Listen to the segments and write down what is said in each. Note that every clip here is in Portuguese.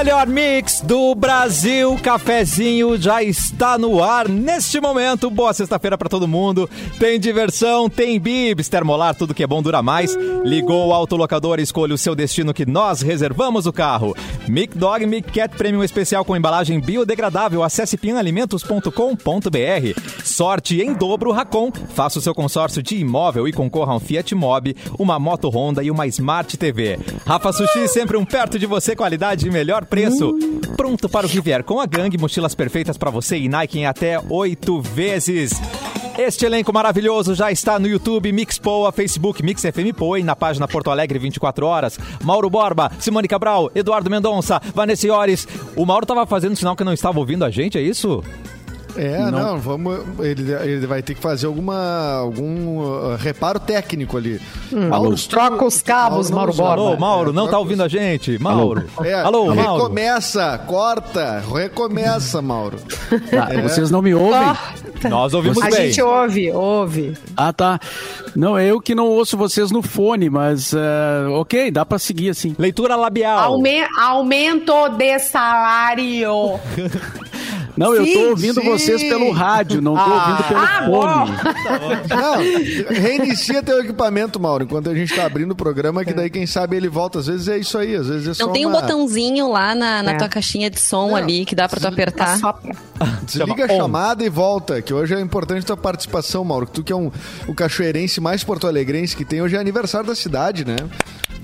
melhor mix do Brasil, cafezinho já está no ar neste momento. Boa sexta-feira para todo mundo. Tem diversão, tem bibs, termolar, tudo que é bom dura mais. Ligou o autolocador, escolha o seu destino que nós reservamos o carro. Mic Dog Mic Cat Premium especial com embalagem biodegradável. Acesse pinalimentos.com.br. Sorte em dobro Racon. Faça o seu consórcio de imóvel e concorra a um Fiat Mobi, uma moto Honda e uma Smart TV. Rafa Sushi sempre um perto de você, qualidade e melhor preço. Pronto para o que vier com a gangue, mochilas perfeitas para você e Nike em até oito vezes. Este elenco maravilhoso já está no YouTube, Mix Poa, Facebook, Mix FM na página Porto Alegre 24 horas. Mauro Borba, Simone Cabral, Eduardo Mendonça, Vanessa Iores. O Mauro estava fazendo sinal que não estava ouvindo a gente, é isso? É, não, não vamos. Ele, ele vai ter que fazer alguma, algum uh, reparo técnico ali. Hum, Mauro, troca os cabos, Mauro, Mauro Borba. Alô, Mauro, é, não tá ouvindo a gente? Mauro. É, Alô, Mauro. Recomeça, corta, recomeça, Mauro. Tá, é. Vocês não me ouvem? Corta. Nós ouvimos a bem. A gente ouve, ouve. Ah, tá. Não, é eu que não ouço vocês no fone, mas uh, ok, dá pra seguir assim. Leitura labial. Aume aumento de salário. Não, sim, eu tô ouvindo sim. vocês pelo rádio, não tô ah, ouvindo pelo ah, fone. Não, reinicia teu equipamento, Mauro, enquanto a gente tá abrindo o programa, que daí quem sabe ele volta. Às vezes é isso aí, às vezes é só Não tem uma... um botãozinho lá na, na é. tua caixinha de som ali que dá pra tu apertar. Desliga a chamada e volta, que hoje é importante tua participação, Mauro. Tu que é um, o cachoeirense mais porto-alegrense que tem, hoje é aniversário da cidade, né?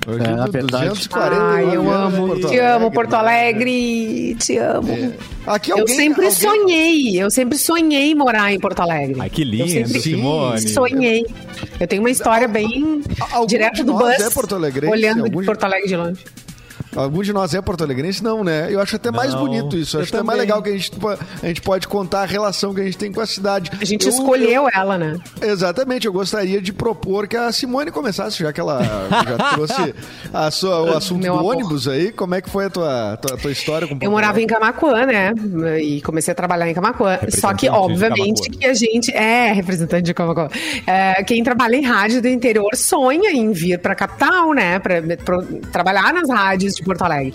Hoje é, na verdade. 240 Ai, eu amo. Te amo, Porto Alegre. Te amo. É. Aqui alguém, eu sempre alguém... sonhei. Eu sempre sonhei morar em Porto Alegre. Ai, que lindo, Simone. Sonhei. Eu tenho uma história bem Algum direto do bus. É Porto Alegre. Olhando de Porto Alegre de longe. Algum de nós é porto-alegrense? Não, né? Eu acho até mais não, bonito isso. Acho até mais legal que a gente, a gente pode contar a relação que a gente tem com a cidade. A gente eu, escolheu eu, ela, né? Exatamente. Eu gostaria de propor que a Simone começasse, já que ela já trouxe a sua, o assunto Meu do amor. ônibus aí. Como é que foi a tua, tua, tua história com Eu morava em Camacuã, né? E comecei a trabalhar em Camacuã. Só que, obviamente, que a gente é representante de Camacuã. É, quem trabalha em rádio do interior sonha em vir pra capital, né? Pra, pra trabalhar nas rádios de Porto Alegre.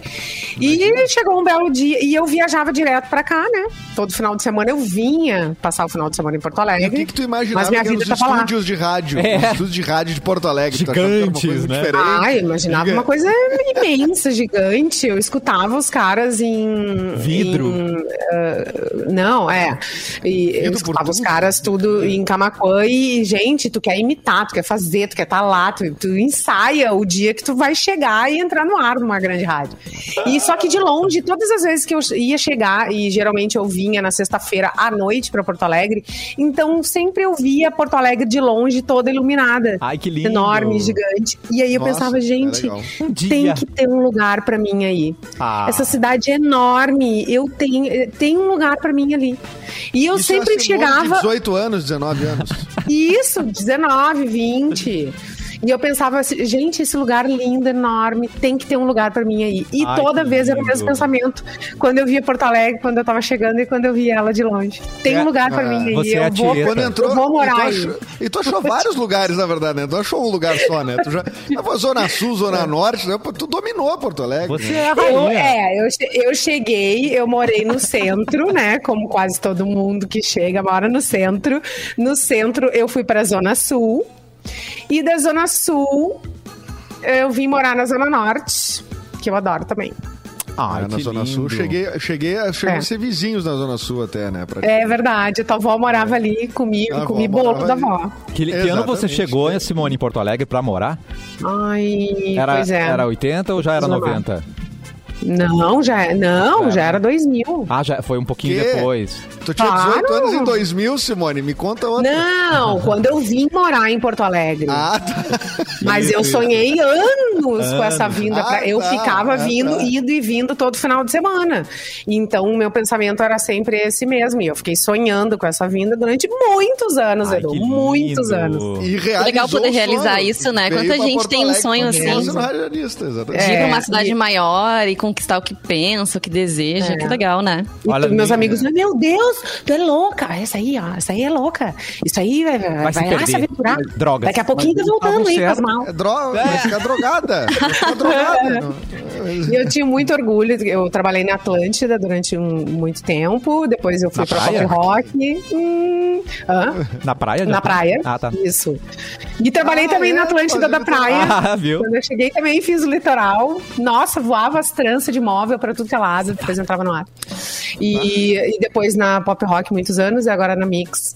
E chegou um belo dia e eu viajava direto pra cá, né? Todo final de semana eu vinha passar o final de semana em Porto Alegre. E o que, que tu imaginava mas minha vida estúdios lá. de rádio? É. Os estúdios de rádio de Porto Alegre. Gigantes, né? Diferente. Ah, eu imaginava Gigante. uma coisa imensa, gigante. Eu escutava os caras em... Vidro? Em, uh, não, é. E eu escutava os caras tudo em Camacuã e, gente, tu quer imitar, tu quer fazer, tu quer estar tá lá, tu, tu ensaia o dia que tu vai chegar e entrar no ar numa grande rádio. E só que de longe, todas as vezes que eu ia chegar, e geralmente eu vinha na sexta-feira à noite para Porto Alegre, então sempre eu via Porto Alegre de longe toda iluminada. Ai, que lindo. Enorme, gigante. E aí eu Nossa, pensava, gente, é tem que ter um lugar para mim aí. Ah. Essa cidade é enorme, eu tenho, tem um lugar para mim ali. E eu Isso é sempre é chegava. 18 anos, 19 anos. Isso, 19, 20. E eu pensava assim, gente, esse lugar lindo, enorme, tem que ter um lugar para mim aí. E Ai, toda vez lindo. era o mesmo pensamento. Quando eu via Porto Alegre, quando eu tava chegando e quando eu via ela de longe. Tem é, um lugar para mim aí. Você eu, é vou, quando entrou, eu vou morar e aí. Achou, e tu achou vários lugares, na verdade, né? Tu achou um lugar só, né? Tu já, Zona Sul, Zona Norte, né? tu dominou Porto Alegre. Você né? é a rainha. Eu, é, eu, eu cheguei, eu morei no centro, né? Como quase todo mundo que chega mora no centro. No centro eu fui para a Zona Sul. E da Zona Sul, eu vim morar na Zona Norte, que eu adoro também. Ah, na Zona lindo. Sul. Cheguei, cheguei, cheguei é. a ser vizinhos na Zona Sul até, né? É verdade. A tua avó morava é. ali comigo, a comi bolo da avó. Que, que ano você chegou, Simone, em Porto Alegre, pra morar? Ai, era, pois é. Era 80 ou já era 90? Não, já, não, já, já era 2000. Ah, já foi um pouquinho que? depois. Tu tinha 18 claro. anos em 2000, Simone? Me conta outra. Não, quando eu vim morar em Porto Alegre. Ah, tá. Mas eu sonhei anos com essa vinda. Ah, pra... Eu tá, ficava ah, vindo, tá. indo e vindo todo final de semana. Então, o meu pensamento era sempre esse mesmo. E eu fiquei sonhando com essa vinda durante muitos anos, Ai, Edu. Muitos anos. E Legal poder realizar isso, né? Quanta gente tem um sonho assim. De ir pra uma cidade e... maior e conquistar o que pensa, o que deseja. É. Que legal, né? Olha, meus amigos, meu Deus, tu é louca. Essa aí, ó, essa aí é louca. Isso aí vai, vai, vai lá se aventurar. Droga. Daqui a pouquinho tá voltando aí, faz mal. É droga, é. vai ficar drogada. Vai ficar drogada. E eu tinha muito orgulho. Eu trabalhei na Atlântida durante um, muito tempo. Depois eu fui na pra praia? Pop Rock. Hum, na praia? Na praia. Ah, tá. Isso. E trabalhei ah, também é, na Atlântida da praia. Ah, viu? Quando eu cheguei também fiz o litoral. Nossa, voava as tranças de móvel pra tudo que é lado. Depois entrava no ar. E, e depois na Pop Rock muitos anos e agora na Mix.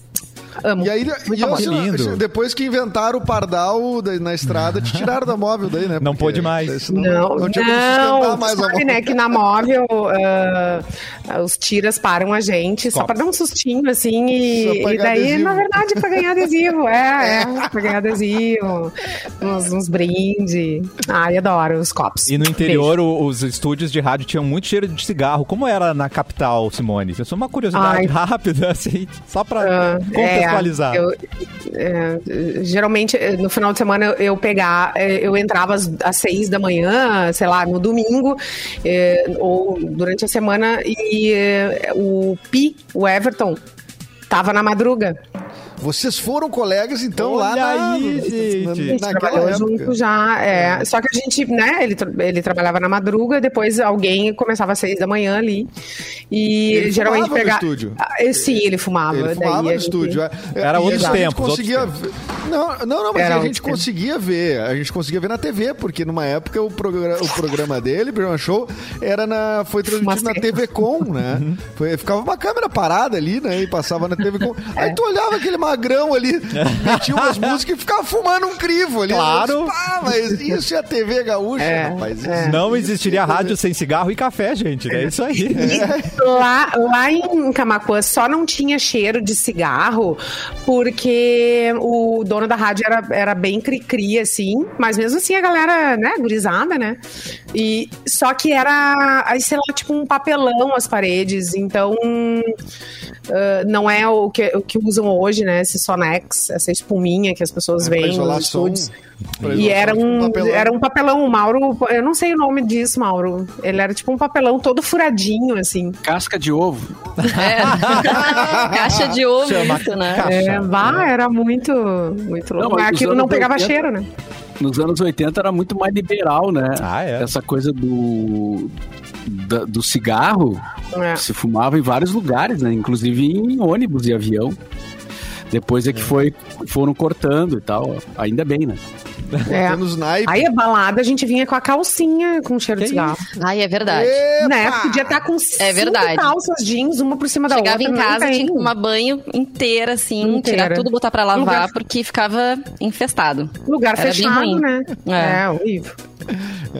Amo. E aí, e eu, assim, lindo. depois que inventaram o pardal na estrada, te tiraram da móvel daí, né? Não pôde mais. Não, não, não, não mais sabe, né, que na móvel uh, os tiras param a gente só para dar um sustinho, assim, e, e daí, adesivo. na verdade, para ganhar adesivo. É, é, pra ganhar adesivo, uns, uns brindes. Ai, adoro os copos. E no interior, o, os estúdios de rádio tinham muito cheiro de cigarro. Como era na capital, Simone? Isso é uma curiosidade Ai. rápida, assim, só pra uh, contextualizar. Eu, é, geralmente, no final de semana, eu pegar, é, eu entrava às, às seis da manhã, sei lá, no domingo, é, ou durante a semana, e é, o Pi, o Everton, tava na madruga. Vocês foram colegas, então, Olha lá na, aí, gente. Na, naquela época. junto já, é. é. Só que a gente, né, ele, ele trabalhava na madruga, depois alguém começava às seis da manhã ali. E ele geralmente pegava. estúdio? Ah, sim, ele fumava. Ele fumava no gente... estúdio. É. Era outros tempos. Conseguia tempos. Não, não, não, mas Era a gente conseguia tempo. ver. A gente conseguia ver na TV, porque numa época o, programa, o programa dele, o programa show, era na, foi transmitido na TV Com, né? Uhum. Foi, ficava uma câmera parada ali, né? E passava na TV Com. Aí tu olhava aquele magrão ali, metia umas músicas e ficava fumando um crivo ali. Claro. Ah, mas isso é a TV gaúcha, é, rapaz. É. Não existiria rádio sem cigarro e café, gente. É isso aí. É. Lá, lá em Camacuã só não tinha cheiro de cigarro porque o dono da rádio era, era bem cri-cri, assim, mas mesmo assim a galera, né, gurizada, né? E, só que era, aí, sei lá, tipo um papelão as paredes, então uh, não é o que, o que usam hoje, né? Esse Sonex, essa espuminha que as pessoas é, veem nos estúdios. E era um, um era um papelão, o Mauro, eu não sei o nome disso, Mauro. Ele era tipo um papelão todo furadinho, assim. Casca de ovo. É. Caixa de ovo, Chama isso, né? É, vá, era muito, muito louco. Mas aquilo não pegava 80, cheiro, né? Nos anos 80 era muito mais liberal, né? Ah, é. Essa coisa do, da, do cigarro é. se fumava em vários lugares, né? Inclusive em ônibus e avião. Depois é que foi, foram cortando e tal. Ainda bem, né? É. Aí a balada a gente vinha com a calcinha com cheiro que de cigarro. Ai, é verdade. Epa! Né? Podia estar tá com é verdade. calças jeans, uma por cima da Chegava outra. Chegava em casa, tinha que tomar banho inteira, assim, inteira. tirar tudo, botar pra lavar, Lugar... porque ficava infestado. Lugar Era fechado, né? É. é, horrível.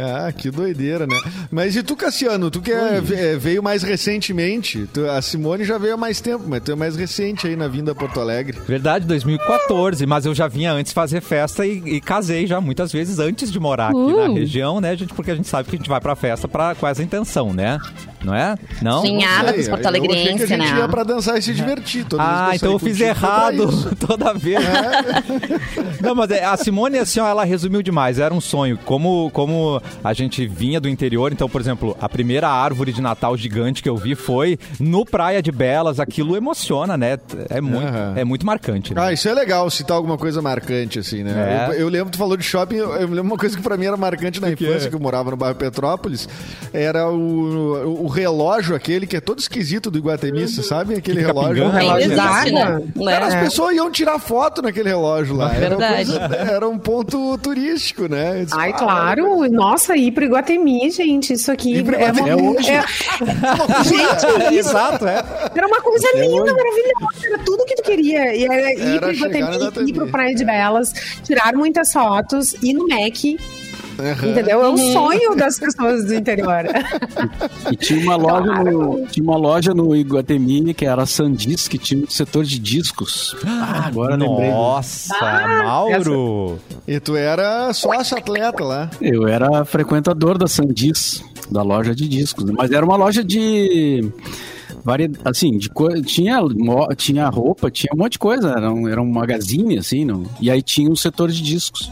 Ah, que doideira, né? Mas e tu, Cassiano? Tu que é, é, veio mais recentemente. Tu, a Simone já veio há mais tempo, mas tu é mais recente aí na vinda a Porto Alegre. Verdade, 2014. Mas eu já vinha antes fazer festa e, e casei já muitas vezes antes de morar aqui uh. na região, né, gente? Porque a gente sabe que a gente vai pra festa pra, com essa intenção, né? Não é? Não? Sonhada com os porto-alegrenses, né? a gente ia pra dançar e se divertir. ah, então eu fiz errado toda vez. É. Não, mas é, a Simone, assim, ó, ela resumiu demais. Era um sonho. Como, como a gente vinha do interior, então, por exemplo, a primeira árvore de Natal gigante que eu vi foi no Praia de Belas. Aquilo emociona, né? É muito, uhum. é muito marcante. Né? Ah, isso é legal, citar alguma coisa marcante, assim, né? É. Eu, eu, lembro, tu falou de shopping, eu, eu lembro uma coisa que pra mim era marcante na infância, que eu morava no bairro Petrópolis, era o, o relógio aquele que é todo esquisito do Iguatemi, uhum. você sabe? Aquele relógio. Um relógio Exato, né? Cara, as é. pessoas iam tirar foto naquele relógio lá. Era Verdade. Coisa, era um ponto turístico, né? Disse, Ai, ah, claro. Nossa, ir pro Iguatemi, gente, isso aqui é, uma... é hoje. É... gente, isso. Exato, é. Era uma coisa é linda, maravilhosa. Era tudo que tu queria. E era ir era pro Iguatemi, ir pro Praia de Belas, tirar muitas fotos, ir no Mac Uhum. Entendeu? É um uhum. sonho das pessoas do interior. E tinha uma loja no, tinha uma loja no Iguatemi que era a Sandis, que tinha um setor de discos. Ah, agora Nossa, lembrei. Nossa, ah, Mauro! Essa... E tu era sócio atleta lá. Eu era frequentador da Sandis, da loja de discos. Mas era uma loja de assim, de tinha, tinha roupa, tinha um monte de coisa, era um, era um magazine, assim, não? e aí tinha um setor de discos.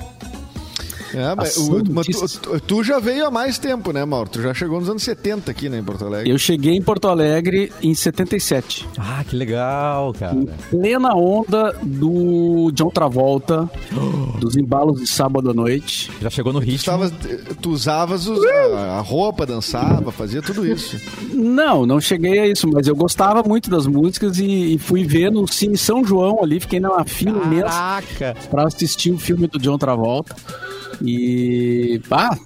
É, mas, o, mas tu, tu, já veio há mais tempo, né, Mauro? Tu já chegou nos anos 70 aqui, né, em Porto Alegre. Eu cheguei em Porto Alegre em 77. Ah, que legal, cara. Em plena onda do John Travolta dos embalos de sábado à noite. Já chegou no ritmo. Tu, tu usavas os, a, a, roupa, dançava, fazia tudo isso. Não, não cheguei a isso, mas eu gostava muito das músicas e, e fui ver no Cine São João ali, fiquei na fila Caraca. pra assistir o filme do John Travolta. E, pá,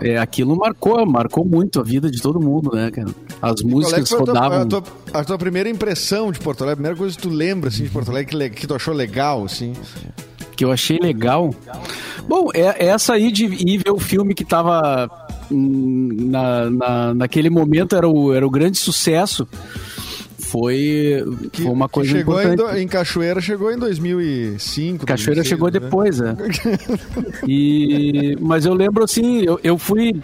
é, aquilo marcou, marcou muito a vida de todo mundo, né, cara? As músicas rodavam. A tua, a tua, primeira impressão de Porto Alegre, a primeira coisa que tu lembra, assim, de Porto Alegre, que, que tu achou legal, assim? Que eu achei legal? Bom, é, é essa aí de ir ver o filme que tava hum, na, na, naquele momento era o, era o grande sucesso foi, que, foi uma coisa chegou importante. Em, em, Cachoeira chegou em 2005. Cachoeira 2006, chegou né? depois, é. e, mas eu lembro assim, eu, eu fui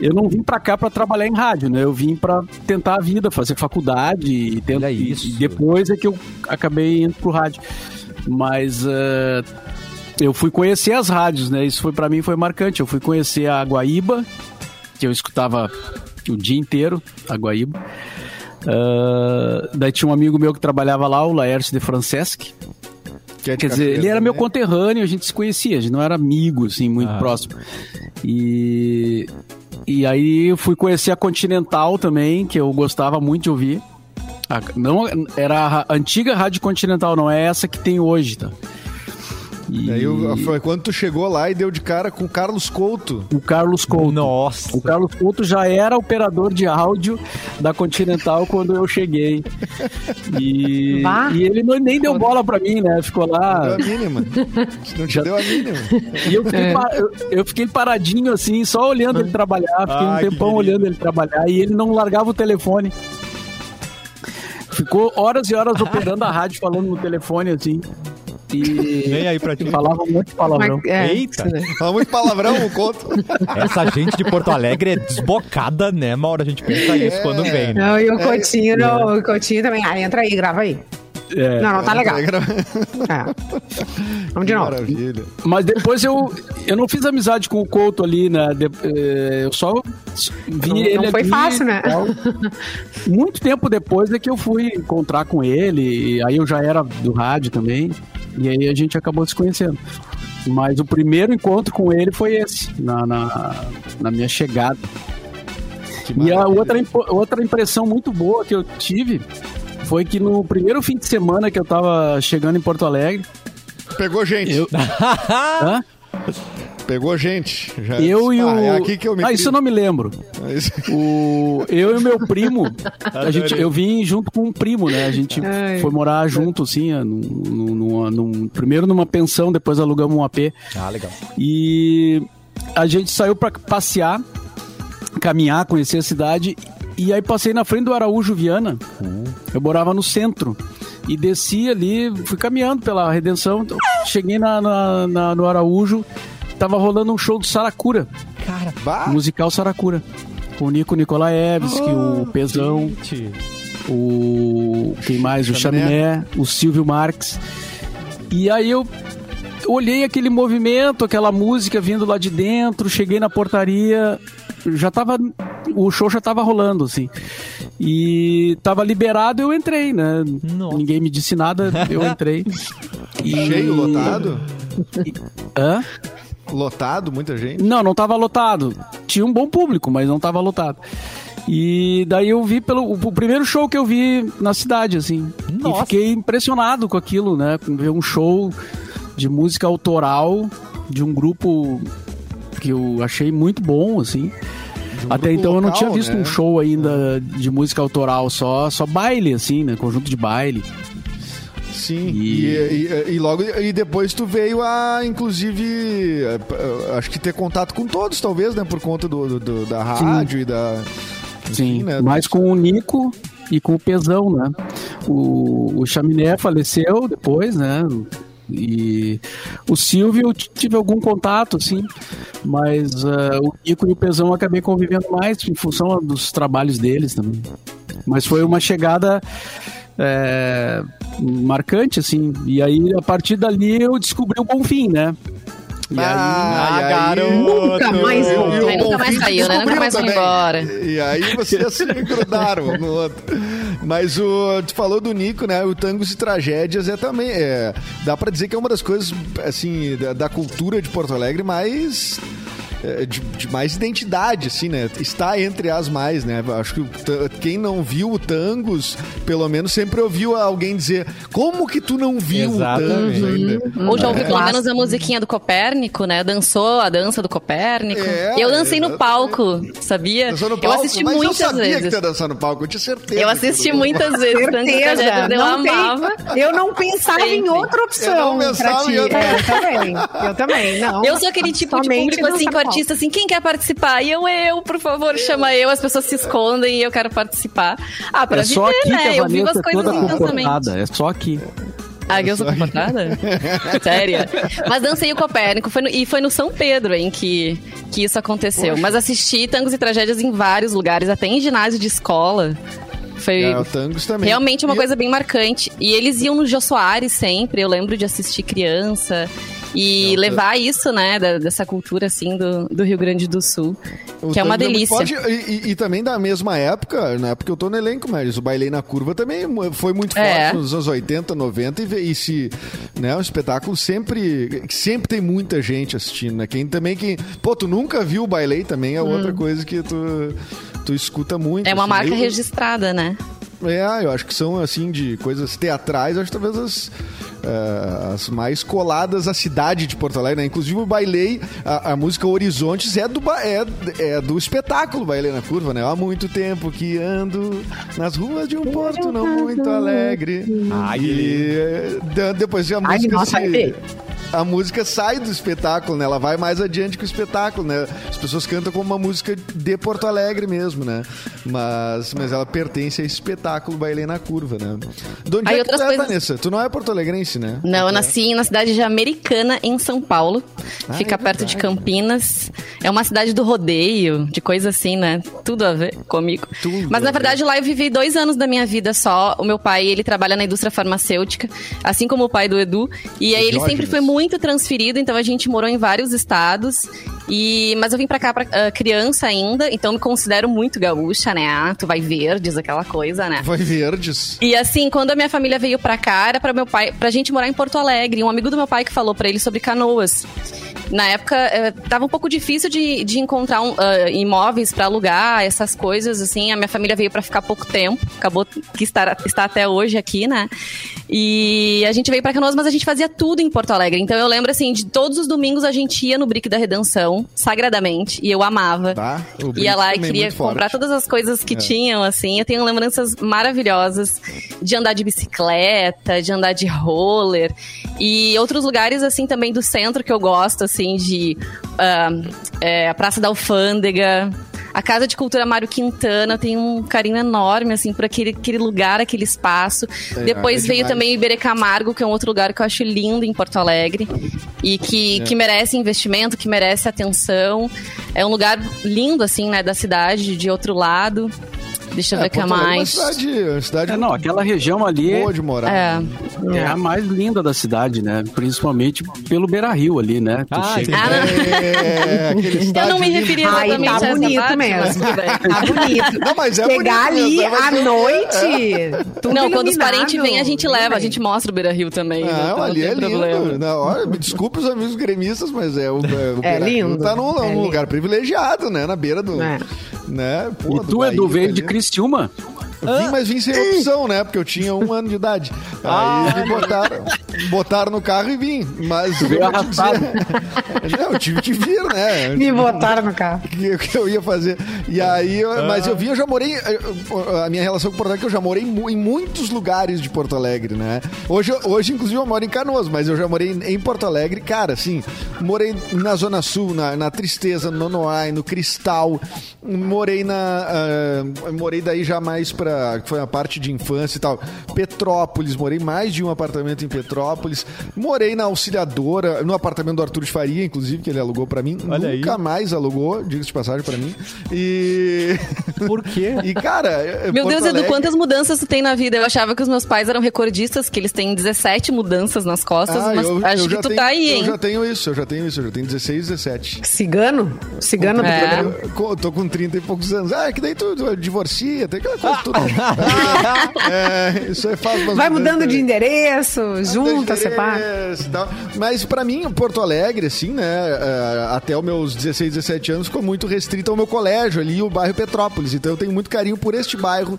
eu não vim para cá para trabalhar em rádio, né? Eu vim para tentar a vida, fazer faculdade e, tentar, isso. e depois é que eu acabei indo pro rádio. Mas uh, eu fui conhecer as rádios, né? Isso foi para mim foi marcante. Eu fui conhecer a Guaíba, que eu escutava o dia inteiro, a Guaíba. Uh, daí tinha um amigo meu que trabalhava lá, o Laércio de Francesc. Que é de Quer dizer, ele era meu conterrâneo, a gente se conhecia, a gente não era amigo, assim, muito ah. próximo. E, e aí eu fui conhecer a Continental também, que eu gostava muito de ouvir. A, não, era a antiga Rádio Continental, não é essa que tem hoje, tá? E... Aí foi quando tu chegou lá e deu de cara com o Carlos Couto. O Carlos Couto. Nossa. O Carlos Couto já era operador de áudio da Continental quando eu cheguei. E, e ele não, nem deu bola pra mim, né? Ficou lá. Não deu a mínima. Não te já... deu a mínima. E eu fiquei, é. eu, eu fiquei, paradinho assim, só olhando ele trabalhar. Fiquei Ai, um tempão olhando ele trabalhar. E ele não largava o telefone. Ficou horas e horas operando a rádio falando no telefone assim. E Nem aí pra ti. Falava muito palavrão. Mas, é, Eita. Né? Fala muito palavrão, o conto. Essa gente de Porto Alegre é desbocada, né? Uma hora a gente pensa é, isso quando vem, né? Não, e o Coutinho, é. o Coutinho também. Ah, entra aí, grava aí. É, não, não tá legal. É. Vamos de novo. Maravilha. Mas depois eu, eu não fiz amizade com o Couto ali, né? De, eh, eu só vi não, ele. Não foi fácil, né? Muito tempo depois é que eu fui encontrar com ele. aí eu já era do rádio também. E aí a gente acabou se conhecendo. Mas o primeiro encontro com ele foi esse, na, na, na minha chegada. E a outra, outra impressão muito boa que eu tive foi que no primeiro fim de semana que eu tava chegando em Porto Alegre. Pegou gente. Eu... Pegou gente. Já eu e o. Ah, é aqui que eu me ah, isso eu não me lembro. o... Eu e o meu primo, a gente, eu vim junto com um primo, né? A gente Ai. foi morar junto, assim, num, num, num, primeiro numa pensão, depois alugamos um AP. Ah, legal. E a gente saiu para passear, caminhar, conhecer a cidade. E aí passei na frente do Araújo Viana. Uhum. Eu morava no centro e desci ali, fui caminhando pela Redenção, cheguei na, na, na, no Araújo, tava rolando um show do Saracura. Cara, bah. musical Saracura. Com o Nico Nikolaevski, oh, o Pezão, gente. o. Quem mais? O Chaminé, o Silvio Marques. E aí eu olhei aquele movimento, aquela música vindo lá de dentro, cheguei na portaria, já tava. O show já tava rolando, assim. E tava liberado, eu entrei, né? Nossa. Ninguém me disse nada, eu entrei. e... Cheio, lotado? E... Hã? Lotado, muita gente? Não, não tava lotado. Tinha um bom público, mas não tava lotado. E daí eu vi pelo o primeiro show que eu vi na cidade, assim. Nossa. E fiquei impressionado com aquilo, né? Com ver um show de música autoral de um grupo que eu achei muito bom, assim. Um Até então local, eu não tinha visto né? um show ainda de música autoral, só, só baile, assim, né? Conjunto de baile. Sim, e... E, e, e, logo e depois tu veio a, inclusive, acho que ter contato com todos, talvez, né? Por conta do, do da rádio Sim. e da. Sim, né? mais com o Nico e com o Pezão, né? O, o Chaminé faleceu depois, né? E o Silvio eu tive algum contato, assim, mas uh, o Nico e o Pezão eu acabei convivendo mais em função dos trabalhos deles também. Mas foi uma chegada é, marcante, assim. E aí, a partir dali, eu descobri o Bonfim, né? E ah, aí, garoto! Nunca mais nunca mais saiu, né? Nunca mais foi embora. E aí vocês se grudaram no outro. Mas o, tu falou do Nico, né? O Tangos e Tragédias é também. É, dá pra dizer que é uma das coisas, assim, da, da cultura de Porto Alegre mais de, de, mais identidade, assim, né? Está entre as mais, né? Acho que quem não viu o Tangos, pelo menos sempre ouviu alguém dizer como que tu não viu Exatamente. o Tangos ainda? Uhum. Ou já ouviu é. pelo menos a musiquinha do Copérnico, né? Dançou a dança do Copérnico. É, eu dancei no palco, sabia? Dançou no palco? Eu assisti Mas muitas eu sabia vezes. que tu ia dançar no palco, eu tinha certeza. Eu assisti muitas vezes. Certeza. Eu não amava. Eu não pensava sempre. em outra opção eu não pensava. Em outra... É, eu também. Eu também, não. Eu sou aquele tipo de público assim, com artista assim, quem quer participar. E eu, eu, por favor, chama eu. As pessoas se escondem e eu quero participar. Ah, pra é viver, só aqui né? Que a eu vivo as é coisas intensamente. É só aqui. Ah, eu sou comportada? Séria? Mas dancei o Copérnico foi no, e foi no São Pedro em que, que isso aconteceu. Poxa. Mas assisti tangos e tragédias em vários lugares, até em ginásio de escola. Foi é, realmente uma e coisa bem marcante. E eles iam no Jô Soares sempre, eu lembro de assistir criança. E Não, levar isso, né, da, dessa cultura, assim, do, do Rio Grande do Sul, o que é uma delícia. Pode, e, e, também da mesma época, na época eu tô no elenco, mas o Bailei na Curva também foi muito forte é. nos anos 80, 90, e, e se, né, um espetáculo sempre, sempre tem muita gente assistindo, né, quem também, quem, pô, tu nunca viu o Bailei também é outra hum. coisa que tu, tu escuta muito. É uma assim, marca registrada, né? É, eu acho que são, assim, de coisas teatrais, acho que talvez as, uh, as mais coladas à cidade de Porto Alegre, né? Inclusive o Bailei, a, a, música Horizontes é do, é, é do espetáculo Bailei na Curva, né? Há muito tempo que ando nas ruas de um porto não muito alegre. Ai, e, eh, depois a música Ai, nossa, se a música sai do espetáculo, né? Ela vai mais adiante que o espetáculo, né? As pessoas cantam como uma música de Porto Alegre mesmo, né? Mas, mas ela pertence a esse espetáculo Bailei na Curva, né? De onde Aí é que tu é, coisas... Vanessa? Tu não é porto-alegrense, né? Não, eu nasci na cidade de Americana, em São Paulo. Ah, Fica é perto de Campinas. É uma cidade do rodeio, de coisa assim, né? Tudo a ver comigo. Tudo mas, na verdade, lá eu vivi dois anos da minha vida só. O meu pai, ele trabalha na indústria farmacêutica, assim como o pai do Edu. E aí ele sempre foi muito muito transferido, então a gente morou em vários estados. E, mas eu vim pra cá pra uh, criança ainda, então me considero muito gaúcha, né? Ah, tu vai verdes, aquela coisa, né? Vai verdes. E assim, quando a minha família veio pra cá, era pra meu pai, pra gente morar em Porto Alegre. Um amigo do meu pai que falou pra ele sobre canoas. Na época, eh, tava um pouco difícil de, de encontrar um, uh, imóveis para alugar, essas coisas, assim. A minha família veio para ficar pouco tempo, acabou que está, está até hoje aqui, né? E a gente veio para Canoas, mas a gente fazia tudo em Porto Alegre. Então eu lembro, assim, de todos os domingos a gente ia no Brick da Redenção, sagradamente, e eu amava. Tá, ia lá e queria comprar todas as coisas que é. tinham, assim. Eu tenho lembranças maravilhosas de andar de bicicleta, de andar de roller. E outros lugares, assim, também do centro que eu gosto, assim assim, de uh, é, a Praça da Alfândega, a Casa de Cultura Mário Quintana tem um carinho enorme, assim, por aquele, aquele lugar, aquele espaço. É, Depois é veio também Iberê Camargo, que é um outro lugar que eu acho lindo em Porto Alegre. E que, é. que merece investimento, que merece atenção. É um lugar lindo, assim, né, da cidade, de outro lado. Deixa eu é, ver o que é mais. É uma cidade, uma cidade é, não, aquela região ali boa de morar. É, é a mais linda da cidade, né? Principalmente pelo Beira Rio ali, né? Tu ah, chega... ah, é, eu não me referi exatamente Ai, tá bonito parte, mesmo. tá bonito. Não, mas é Chegar bonito, ali à noite. É. Não, quando os parentes vêm, a gente leva, a gente mostra o Beira Rio também. Não, né? então, ali é lindo. Não, olha, me desculpe os amigos gremistas, mas é o, o é lindo. tá num, num lugar privilegiado, né? Na beira do. Né? Pô, e tu, Edu, veio de Criciúma? Vim, mas vim sem opção, né? Porque eu tinha um ano de idade. Aí ah, me botaram, botaram no carro e vim. Mas eu, dizer, não, eu tive que vir, né? Me botaram no carro. O que, eu ia fazer? E aí, eu, mas eu vim, eu já morei. A minha relação com Porto Alegre, eu já morei em muitos lugares de Porto Alegre, né? Hoje, hoje inclusive, eu moro em Canoas, mas eu já morei em Porto Alegre. Cara, assim, morei na Zona Sul, na, na Tristeza, no Nonoai, no Cristal. Morei na. Uh, morei daí já mais pra que foi a parte de infância e tal. Petrópolis, morei mais de um apartamento em Petrópolis. Morei na Auxiliadora, no apartamento do Arthur de Faria, inclusive, que ele alugou para mim. Olha Nunca aí. mais alugou, diga de passagem para mim. E. Por quê? e, cara. É, Meu Porto Deus, Alegre... Edu, quantas mudanças tu tem na vida? Eu achava que os meus pais eram recordistas, que eles têm 17 mudanças nas costas, ah, mas eu, acho eu que tu tenho, tá aí, hein? Eu já tenho isso, eu já tenho isso, eu já tenho 16, 17. Cigano? Cigano do é. programa. Eu tô com 30 e poucos anos. Ah, é que daí tu, tu divorcia, tem aquela coisa ah, é, isso aí faz Vai mudando de endereço, junta, separa. Mas para mim, Porto Alegre, assim, né, é, até os meus 16, 17 anos, ficou muito restrito ao meu colégio ali, o bairro Petrópolis. Então eu tenho muito carinho por este bairro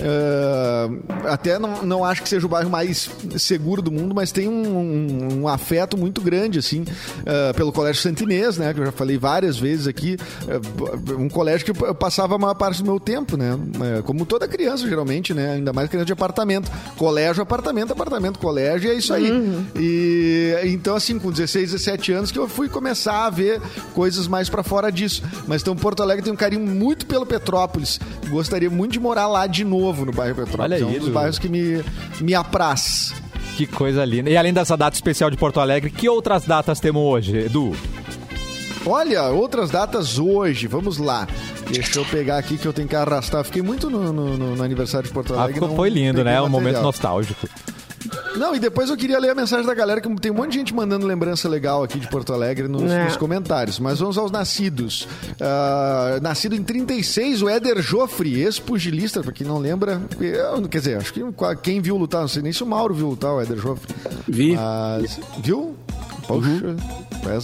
Uh, até não, não acho que seja o bairro mais seguro do mundo, mas tem um, um, um afeto muito grande, assim, uh, pelo Colégio Santinês, né? Que eu já falei várias vezes aqui. Uh, um colégio que eu passava a maior parte do meu tempo, né? como toda criança, geralmente, né? Ainda mais criança de apartamento. Colégio, apartamento, apartamento, colégio, e é isso aí. Uhum. E então, assim, com 16, 17 anos que eu fui começar a ver coisas mais para fora disso. Mas então Porto Alegre tem um carinho muito pelo Petrópolis. Gostaria muito de morar lá de novo novo no bairro Petrópolis. Olha é um dos bairros que me, me apraz. Que coisa linda. E além dessa data especial de Porto Alegre, que outras datas temos hoje, Edu? Olha, outras datas hoje. Vamos lá. Deixa eu pegar aqui que eu tenho que arrastar. Fiquei muito no, no, no aniversário de Porto ah, Alegre. Ah, foi lindo, né? Um momento nostálgico. Não, e depois eu queria ler a mensagem da galera, que tem um monte de gente mandando lembrança legal aqui de Porto Alegre nos, é. nos comentários. Mas vamos aos nascidos. Uh, nascido em 36, o Éder Joffre, ex-pugilista, pra quem não lembra. Quer dizer, acho que quem viu lutar, não sei nem se o Mauro viu lutar, o Éder Joffre. Vi. Mas, viu? Poxa, uhum.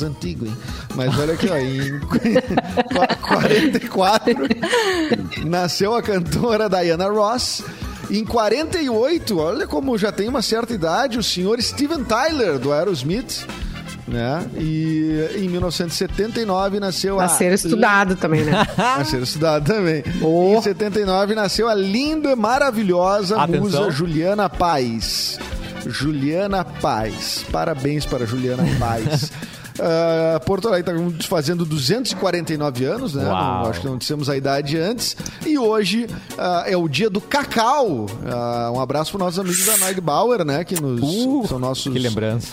antigo, hein? Mas olha aqui, ó, em 44 nasceu a cantora Diana Ross. Em 48, olha como já tem uma certa idade, o senhor Steven Tyler, do Aerosmith. Né? E em 1979 nasceu a. Nascer estudado também, né? Nascer estudado também. Oh. Em 79 nasceu a linda, maravilhosa Atenção. musa Juliana Paz. Juliana Paz. Parabéns para Juliana Paz. Uh, Porto Alegre está fazendo 249 anos, né? Não, acho que não dissemos a idade antes. E hoje uh, é o dia do cacau. Uh, um abraço para nossos amigos da Noig Bauer, né? Que nos uh, são nossos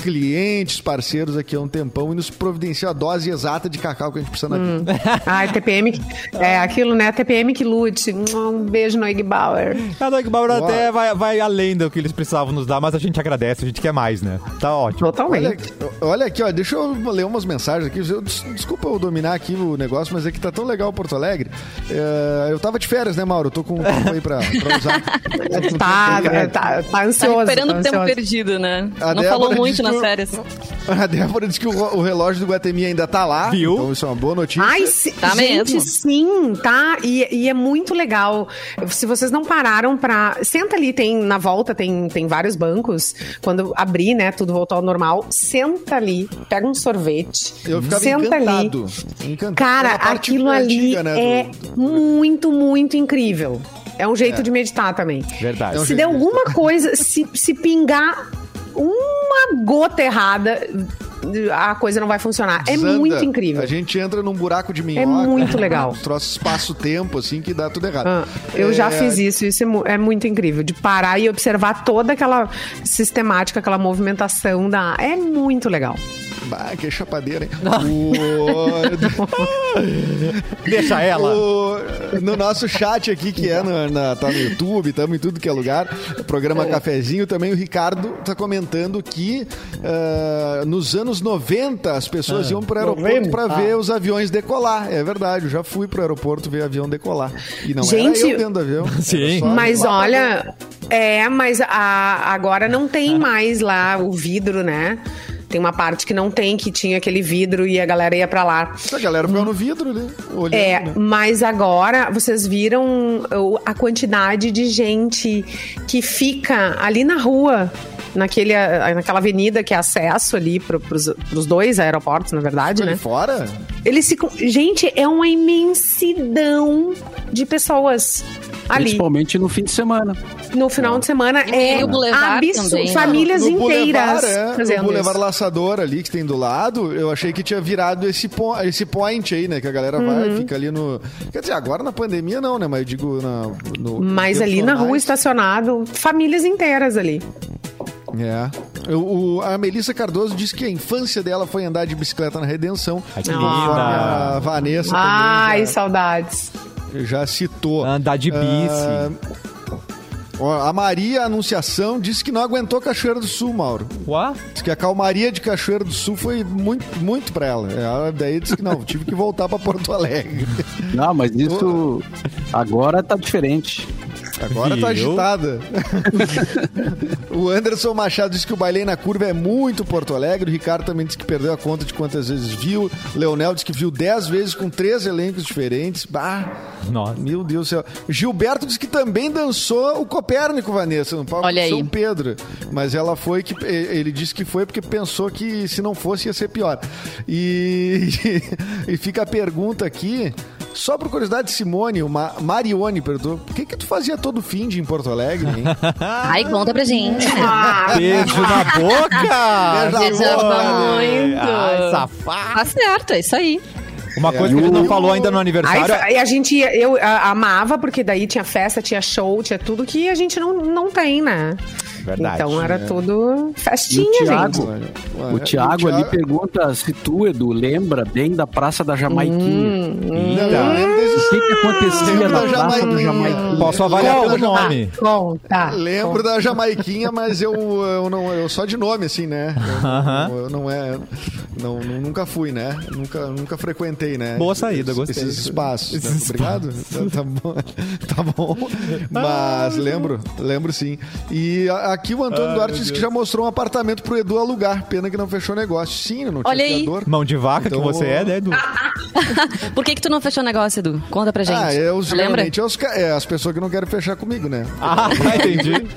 clientes, parceiros aqui há um tempão e nos providenciam a dose exata de cacau que a gente precisa hum. aqui. Ah, TPM. É aquilo, né? TPM que lute. Um beijo, Noig Bauer. A Noig Bauer Boa. até vai, vai além do que eles precisavam nos dar, mas a gente agradece, a gente quer mais, né? Tá ótimo. Totalmente. Olha, olha aqui, ó, deixa eu ler umas mensagens aqui. Eu, desculpa eu dominar aqui o negócio, mas é que tá tão legal Porto Alegre. É, eu tava de férias, né, Mauro? Eu tô com um tempo aí pra, pra usar. tá, tá, tá ansioso. Tá esperando tá o tempo perdido, né? A Não Débora falou muito nas férias. A Débora disse que o, o, relógio do Guatemi ainda tá lá. Viu? Então isso é uma boa notícia. Ai, se, tá gente, mesmo. sim, tá? E, e, é muito legal. Se vocês não pararam pra... Senta ali, tem na volta, tem, tem vários bancos. Quando abrir, né, tudo voltou ao normal, senta ali, pega um sorvete, eu ficava Senta encantado. ali. Encantado. Cara, aquilo ali antiga, né, é do, do... muito, muito incrível. É um jeito é. de meditar também. Verdade. É um se der alguma coisa, se, se pingar uma gota errada, a coisa não vai funcionar. É Zanda, muito incrível. A gente entra num buraco de minhoca. É muito legal. Um troço espaço-tempo, assim, que dá tudo errado. Ah, eu é... já fiz isso, isso é, é, muito incrível. De parar e observar toda aquela sistemática, aquela movimentação da. É muito legal. Bah, que chapadeira, hein? O... Deixa ela. O... No nosso chat aqui, que é no, na, tá no YouTube, estamos em tudo que é lugar, programa é. Cafezinho, também o Ricardo tá comentando que uh, nos anos 90 as pessoas ah, iam pro aeroporto para ver os aviões decolar. É verdade, eu já fui pro aeroporto ver avião decolar. E não Gente, era eu dentro do avião. Sim. Mas olha, é, mas a, agora não tem mais lá o vidro, né? Tem uma parte que não tem, que tinha aquele vidro e a galera ia para lá. A galera ficou no vidro, né? Olhando, é, né? mas agora vocês viram a quantidade de gente que fica ali na rua naquele, naquela avenida que é acesso ali para os dois aeroportos, na verdade, né? fora? Eles ficam. Gente, é uma imensidão de pessoas ali. Principalmente no fim de semana. No final de semana é absurdo. Famílias no inteiras. Boulevard, é, no Boulevard Laçador ali que tem do lado, eu achei que tinha virado esse, po esse point aí, né? Que a galera uhum. vai, fica ali no. Quer dizer, agora na pandemia não, né? Mas eu digo na, no. Mas ali na rua estacionado, famílias inteiras ali. É. O, a Melissa Cardoso disse que a infância dela foi andar de bicicleta na Redenção. Ai, que linda. A Vanessa Ai, também já, saudades. Já citou. Andar de bici. Uh, a Maria Anunciação disse que não aguentou Cachoeira do Sul, Mauro. Ué? Diz que a calmaria de Cachoeira do Sul foi muito, muito pra ela. Ela daí disse que não, tive que voltar pra Porto Alegre. Não, mas isso agora tá diferente. Agora tá agitada. o Anderson Machado disse que o Bailei na Curva é muito Porto Alegre. O Ricardo também disse que perdeu a conta de quantas vezes viu. Leonel disse que viu 10 vezes com três elencos diferentes. Bah, Nossa. Meu Deus do céu. Gilberto disse que também dançou o Copérnico, Vanessa, no palco Olha de São aí. Pedro. Mas ela foi que. Ele disse que foi porque pensou que se não fosse ia ser pior. E, e fica a pergunta aqui. Só por curiosidade, Simone, uma Marione perguntou: por que, que tu fazia todo fim de em Porto Alegre, hein? Ai, conta pra gente. Ah, beijo na boca! Beijava muito. Ai, safado. Tá certo, é isso aí. Uma coisa que ele não falou ainda no aniversário. Aí, a gente ia, eu a, amava, porque daí tinha festa, tinha show, tinha tudo que a gente não, não tem, né? Verdade. Então era é. tudo festinha, o Thiago, gente. O Thiago ali pergunta se tu, Edu, lembra bem da Praça da Jamaiquinha. Hum, hum. O que, que acontecia na Praça da Jamaiquinha? Posso avaliar pelo nome. Conta. Lembro da Jamaiquinha, mas eu, eu, não, eu só de nome, assim, né? Eu, eu não é. Não, nunca fui, né? Nunca, nunca frequentei, né? Boa saída, gostei. Esses espaços. Esses né? Obrigado. Espaços. Tá bom. Tá bom. Mas lembro, lembro sim. E a, aqui o Antônio Duarte disse que já mostrou um apartamento pro Edu alugar. Pena que não fechou negócio. Sim, não tinha Olha aí. Mão de vaca então, que você é, né, Edu? Por que que tu não fechou negócio, Edu? Conta pra gente. Ah, eu geralmente é, os, é as pessoas que não querem fechar comigo, né? Ah, entendi.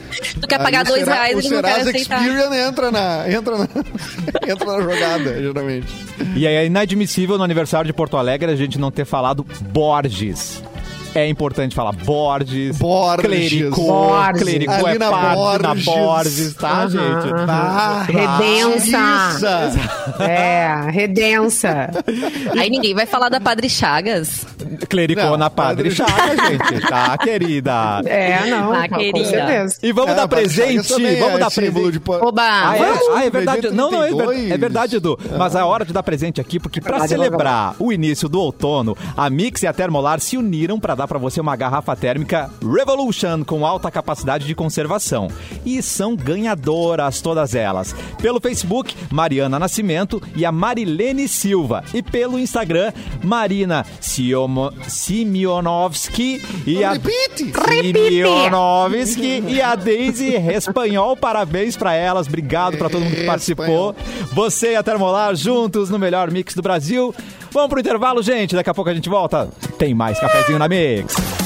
tu quer pagar dois será, reais e não quer aceitar. Experian entra na, entra, na, entra na jogada, geralmente. E aí é inadmissível no aniversário de Porto Alegre a gente não ter falado Borges. É importante falar Borges, Borges. Clericô, Borges. Clericô Ali é na parte Borges. na Borges, tá, uhum, gente? Uhum. Ah, redença. é, redença. Aí ninguém vai falar da Padre Chagas. Clericô na Padre, padre Chagas, gente, tá, querida? É, não, ah, querida. E vamos é, dar presente, vamos é dar presente. De... Oba! Ah, é, ah, é verdade. Não, não, é verdade, é verdade Edu. Mas é hora de dar presente aqui, porque para celebrar o início do outono, a Mix e a Termolar se uniram para dar para você uma garrafa térmica Revolution com alta capacidade de conservação. E são ganhadoras todas elas. Pelo Facebook, Mariana Nascimento e a Marilene Silva. E pelo Instagram, Marina Siomo, Simionovski e a Repite. Simionovski e a Daisy Espanhol. Parabéns para elas. Obrigado para todo mundo que participou. Você e a Termolar juntos no melhor mix do Brasil. Vamos pro intervalo, gente. Daqui a pouco a gente volta. Tem mais cafezinho na Mix.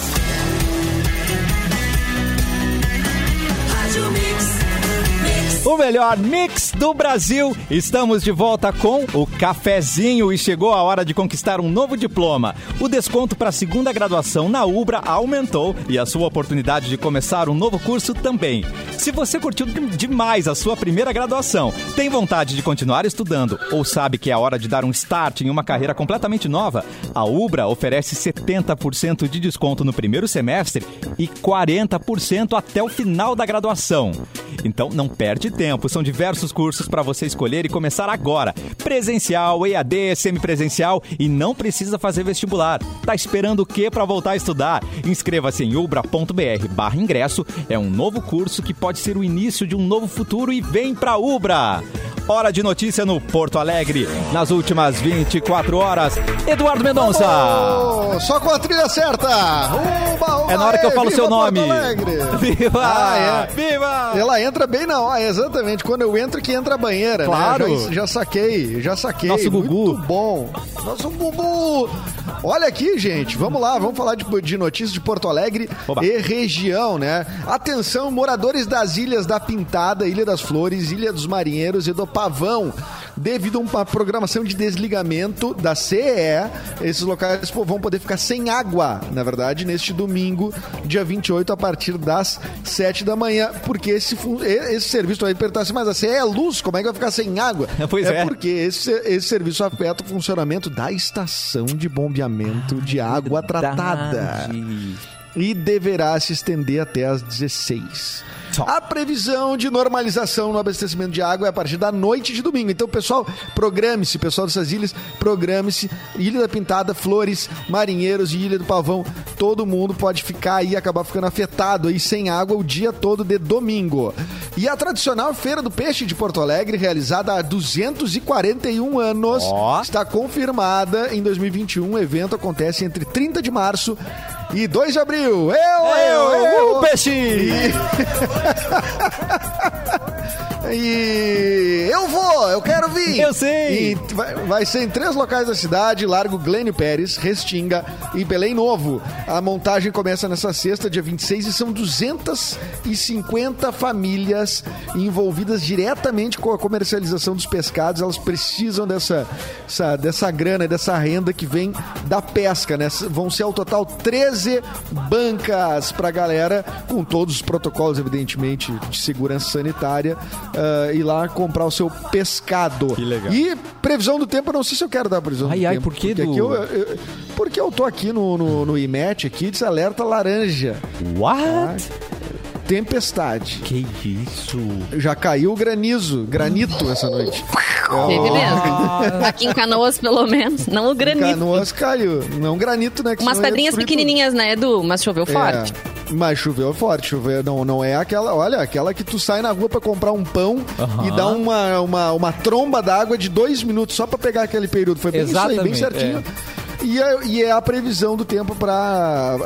O melhor mix do Brasil. Estamos de volta com o cafezinho e chegou a hora de conquistar um novo diploma. O desconto para a segunda graduação na Ubra aumentou e a sua oportunidade de começar um novo curso também. Se você curtiu demais a sua primeira graduação, tem vontade de continuar estudando ou sabe que é a hora de dar um start em uma carreira completamente nova, a Ubra oferece 70% de desconto no primeiro semestre e 40% até o final da graduação. Então não perde tempo. São diversos cursos para você escolher e começar agora. Presencial, EAD, semipresencial e não precisa fazer vestibular. Tá esperando o que para voltar a estudar? Inscreva-se em ubra.br ingresso. É um novo curso que pode ser o início de um novo futuro e vem pra Ubra. Hora de notícia no Porto Alegre. Nas últimas 24 horas, Eduardo Mendonça. Oh, só com a trilha certa. Uba, uba, é na hora que eu falo seu nome. Viva! Ah, é. Viva! Ela entra bem na hora, exatamente. Quando eu entro, que entra a banheira. Né? Claro. Né? Já, já, saquei, já saquei. Nosso Gugu. Muito bom. Nosso Gugu. Olha aqui, gente. Vamos lá, vamos falar de, de notícias de Porto Alegre Oba. e região, né? Atenção, moradores das Ilhas da Pintada, Ilha das Flores, Ilha dos Marinheiros e do Pavão. Devido a uma programação de desligamento da CE, esses locais vão poder ficar sem água, na verdade, neste domingo, dia 28, a partir das 7 da manhã. Porque esse, esse serviço vai perguntar assim, mas a CE é luz, como é que vai ficar sem água? Pois é. É porque esse, esse serviço afeta o funcionamento da estação de bombeamento ah, de água verdade. tratada. E deverá se estender até às 16. A previsão de normalização no abastecimento de água é a partir da noite de domingo. Então, pessoal, programe-se, pessoal dessas ilhas, programe-se. Ilha da Pintada, Flores, Marinheiros e Ilha do Pavão, todo mundo pode ficar aí, acabar ficando afetado aí sem água o dia todo de domingo. E a tradicional Feira do Peixe de Porto Alegre, realizada há 241 anos, oh. está confirmada em 2021. O evento acontece entre 30 de março E 2 de abril, eu, eu, eu, eu. o peixe! E... E eu vou, eu quero vir. Eu sei. E vai, vai, ser em três locais da cidade: Largo Glênio Pérez, Restinga e Belém Novo. A montagem começa nessa sexta, dia 26, e são 250 famílias envolvidas diretamente com a comercialização dos pescados. Elas precisam dessa, essa, dessa grana, dessa renda que vem da pesca, né? Vão ser ao total 13 bancas pra galera, com todos os protocolos, evidentemente, de segurança sanitária uh, ir lá comprar o seu pescado. Que legal. E previsão do tempo, eu não sei se eu quero dar previsão ai, do ai, tempo. Por que porque, do... aqui eu, eu, porque eu tô aqui no, no, no IMET, aqui, diz alerta laranja. What? Tá? tempestade. Que isso? Já caiu o granizo, granito essa noite. Teve mesmo. Aqui em Canoas, pelo menos. Não o granito. Em Canoas caiu. Não granito, né? Umas pedrinhas pequenininhas, né, Edu? Mas choveu é. forte. Mas choveu forte, choveu, não, não é aquela, olha, aquela que tu sai na rua para comprar um pão uhum. e dá uma, uma, uma tromba d'água de dois minutos só para pegar aquele período. Foi bem Exatamente, isso aí, bem certinho. É. E é, e é a previsão do tempo para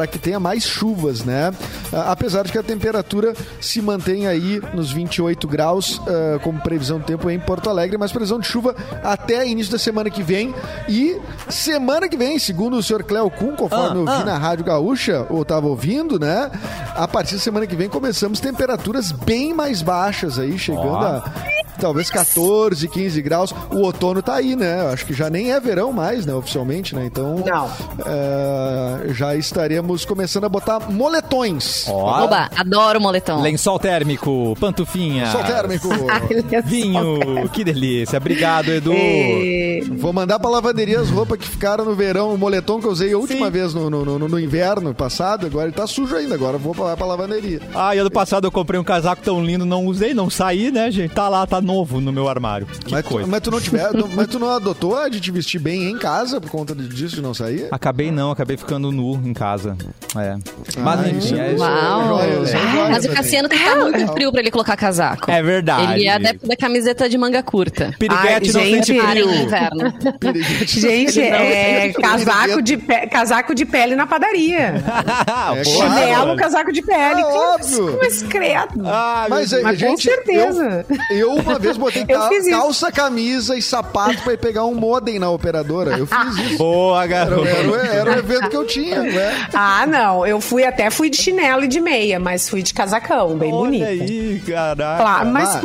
é, que tenha mais chuvas, né? Apesar de que a temperatura se mantém aí nos 28 graus, uh, como previsão do tempo em Porto Alegre, mas previsão de chuva até início da semana que vem. E semana que vem, segundo o senhor Cléo Kuhn, conforme ah, eu vi ah. na Rádio Gaúcha, ou estava ouvindo, né? A partir da semana que vem começamos temperaturas bem mais baixas aí, chegando oh. a talvez 14, 15 graus. O outono tá aí, né? Acho que já nem é verão mais, né? Oficialmente, né? Então. Não. É, já estaremos começando a botar moletões. Oh. Oba, adoro moletom. Lençol térmico, pantufinha. Lençol térmico. Vinho, que delícia. Obrigado, Edu. E... Vou mandar pra lavanderia as roupas que ficaram no verão, o moletom que eu usei a última Sim. vez no, no, no, no, inverno passado. Agora ele tá sujo ainda. Agora vou pra, pra lavanderia. Ah, e ano passado eu comprei um casaco tão lindo, não usei, não saí, né, gente? Tá lá, tá novo no meu armário. Que mas, coisa. Tu, mas tu não tiver, mas tu não adotou a de te vestir bem em casa por conta disso de não sair? Acabei não, acabei ficando nu em casa. É. Ah, mas enfim, é, Uau. É, é, mas o Cassiano tem que estar muito frio pra ele colocar casaco. É verdade. Ele é adepto da camiseta de manga curta. Piriguete não gente, sente frio. Inverno. gente, é casaco de, pe... casaco de pele na padaria. é, Chinelo, claro. casaco de pele. É que óbvio. Mas credo. Ah, mas, mas gente, com certeza. Eu, eu uma vez botei cal calça, camisa e sapato pra ir pegar um modem na operadora. Eu fiz isso. Boa, garoto. Era, era, era, o evento que eu tinha, né? Ah, não. Eu fui até fui de chinelo e de meia, mas fui de casacão, bem Olha bonito. aí, caraca. Claro, mas... Ah.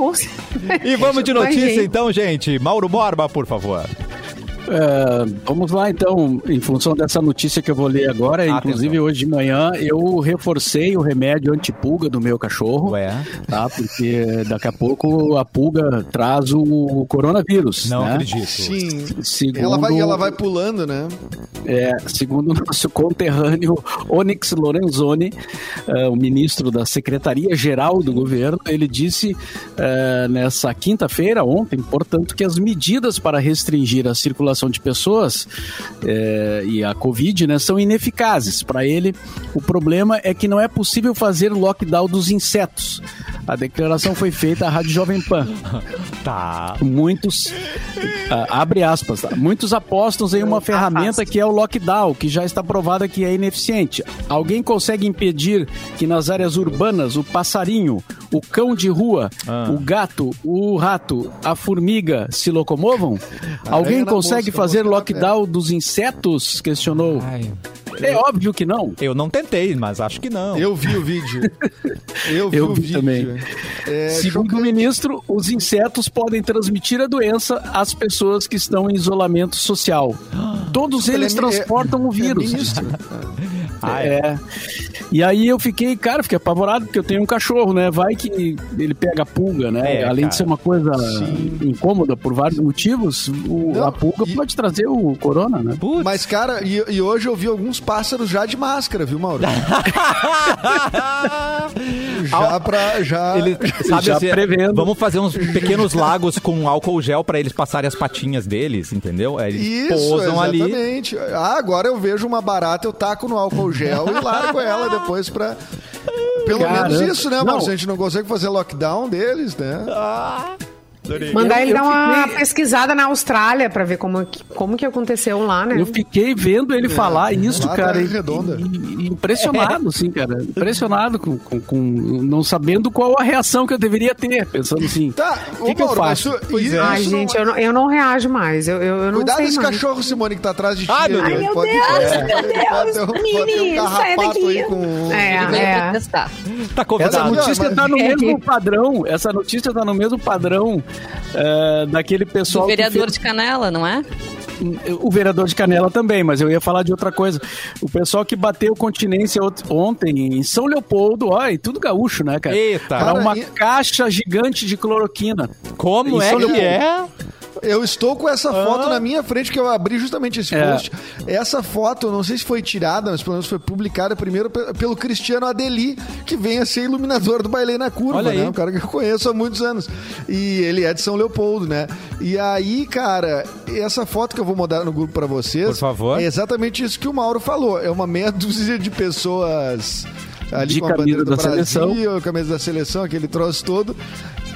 E vamos de notícia, então, gente. Mauro Borba, por favor. É, vamos lá então, em função dessa notícia que eu vou ler agora, Atenção. inclusive hoje de manhã eu reforcei o remédio antipulga do meu cachorro, Ué. tá? Porque daqui a pouco a pulga traz o coronavírus. Não né? acredito. Sim. Segundo, ela, vai, ela vai pulando, né? É, segundo o nosso conterrâneo Onyx Lorenzoni, uh, o ministro da Secretaria-Geral do governo, ele disse uh, nessa quinta-feira, ontem, portanto, que as medidas para restringir a circulação de pessoas é, e a Covid né, são ineficazes. Para ele, o problema é que não é possível fazer lockdown dos insetos. A declaração foi feita à Rádio Jovem Pan. Tá. Muitos, uh, abre aspas, tá? muitos apostam em uma ferramenta que é o lockdown, que já está provada que é ineficiente. Alguém consegue impedir que nas áreas urbanas o passarinho, o cão de rua, ah. o gato, o rato, a formiga se locomovam? Alguém consegue fazer lockdown dos insetos? Questionou. Ai. É óbvio que não. Eu não tentei, mas acho que não. Eu vi o vídeo. Eu vi, Eu vi o vídeo. também. É, Segundo o ministro, os insetos podem transmitir a doença às pessoas que estão em isolamento social. Todos eles é, transportam é, o vírus. Ah, é. é. E aí eu fiquei, cara, fiquei apavorado porque eu tenho um cachorro, né? Vai que ele pega pulga, né? É, Além cara. de ser uma coisa Sim. incômoda por vários motivos, o, Não, a pulga e... pode trazer o corona, né? Putz. Mas, cara, e, e, hoje eu vi alguns pássaros já de máscara, viu, Mauro? já pra. Já, ele, sabe, já assim, prevendo. Vamos fazer uns pequenos lagos com álcool gel pra eles passarem as patinhas deles, entendeu? Eles Isso, posam exatamente. ali. Ah, agora eu vejo uma barata, eu taco no álcool gel e largo ela depois pra. Pelo Caramba. menos isso, né, Marcos? A gente não consegue fazer lockdown deles, né? Ah. Mandar ele dar uma pesquisada na Austrália pra ver como, como que aconteceu lá, né? Eu fiquei vendo ele é, falar isso, cara. E, redonda. E, e impressionado, sim, cara. Impressionado com, com, com, não sabendo qual a reação que eu deveria ter. Pensando assim, tá, o que, que eu faço? Isso, Ai, isso gente, não... eu, não, eu não reajo mais. Eu, eu, eu não Cuidado sei esse mais. cachorro, Simone, que tá atrás de ti. Ai, meu Deus, pode, Deus, é, meu Deus. Pode, pode sai daqui. Com... É, é. Tá convidado. Essa notícia tá no mesmo padrão. Essa notícia tá no mesmo padrão uh, daquele pessoal. O vereador fez... de Canela, não é? O vereador de Canela também, mas eu ia falar de outra coisa. O pessoal que bateu continência ontem em São Leopoldo, ó, e tudo gaúcho, né, cara? Eita. Para uma e... caixa gigante de cloroquina. Como é que é? Eu estou com essa foto ah. na minha frente, que eu abri justamente esse é. post. Essa foto, não sei se foi tirada, mas pelo menos foi publicada primeiro pelo Cristiano Adeli, que vem a ser iluminador do Bailei na Curva, né? Um cara que eu conheço há muitos anos. E ele é de São Leopoldo, né? E aí, cara, essa foto que eu vou mandar no grupo para vocês. Por favor. É exatamente isso que o Mauro falou. É uma meia dúzia de pessoas ali de com a bandeira do da Brasil, seleção. camisa da seleção, aquele troço todo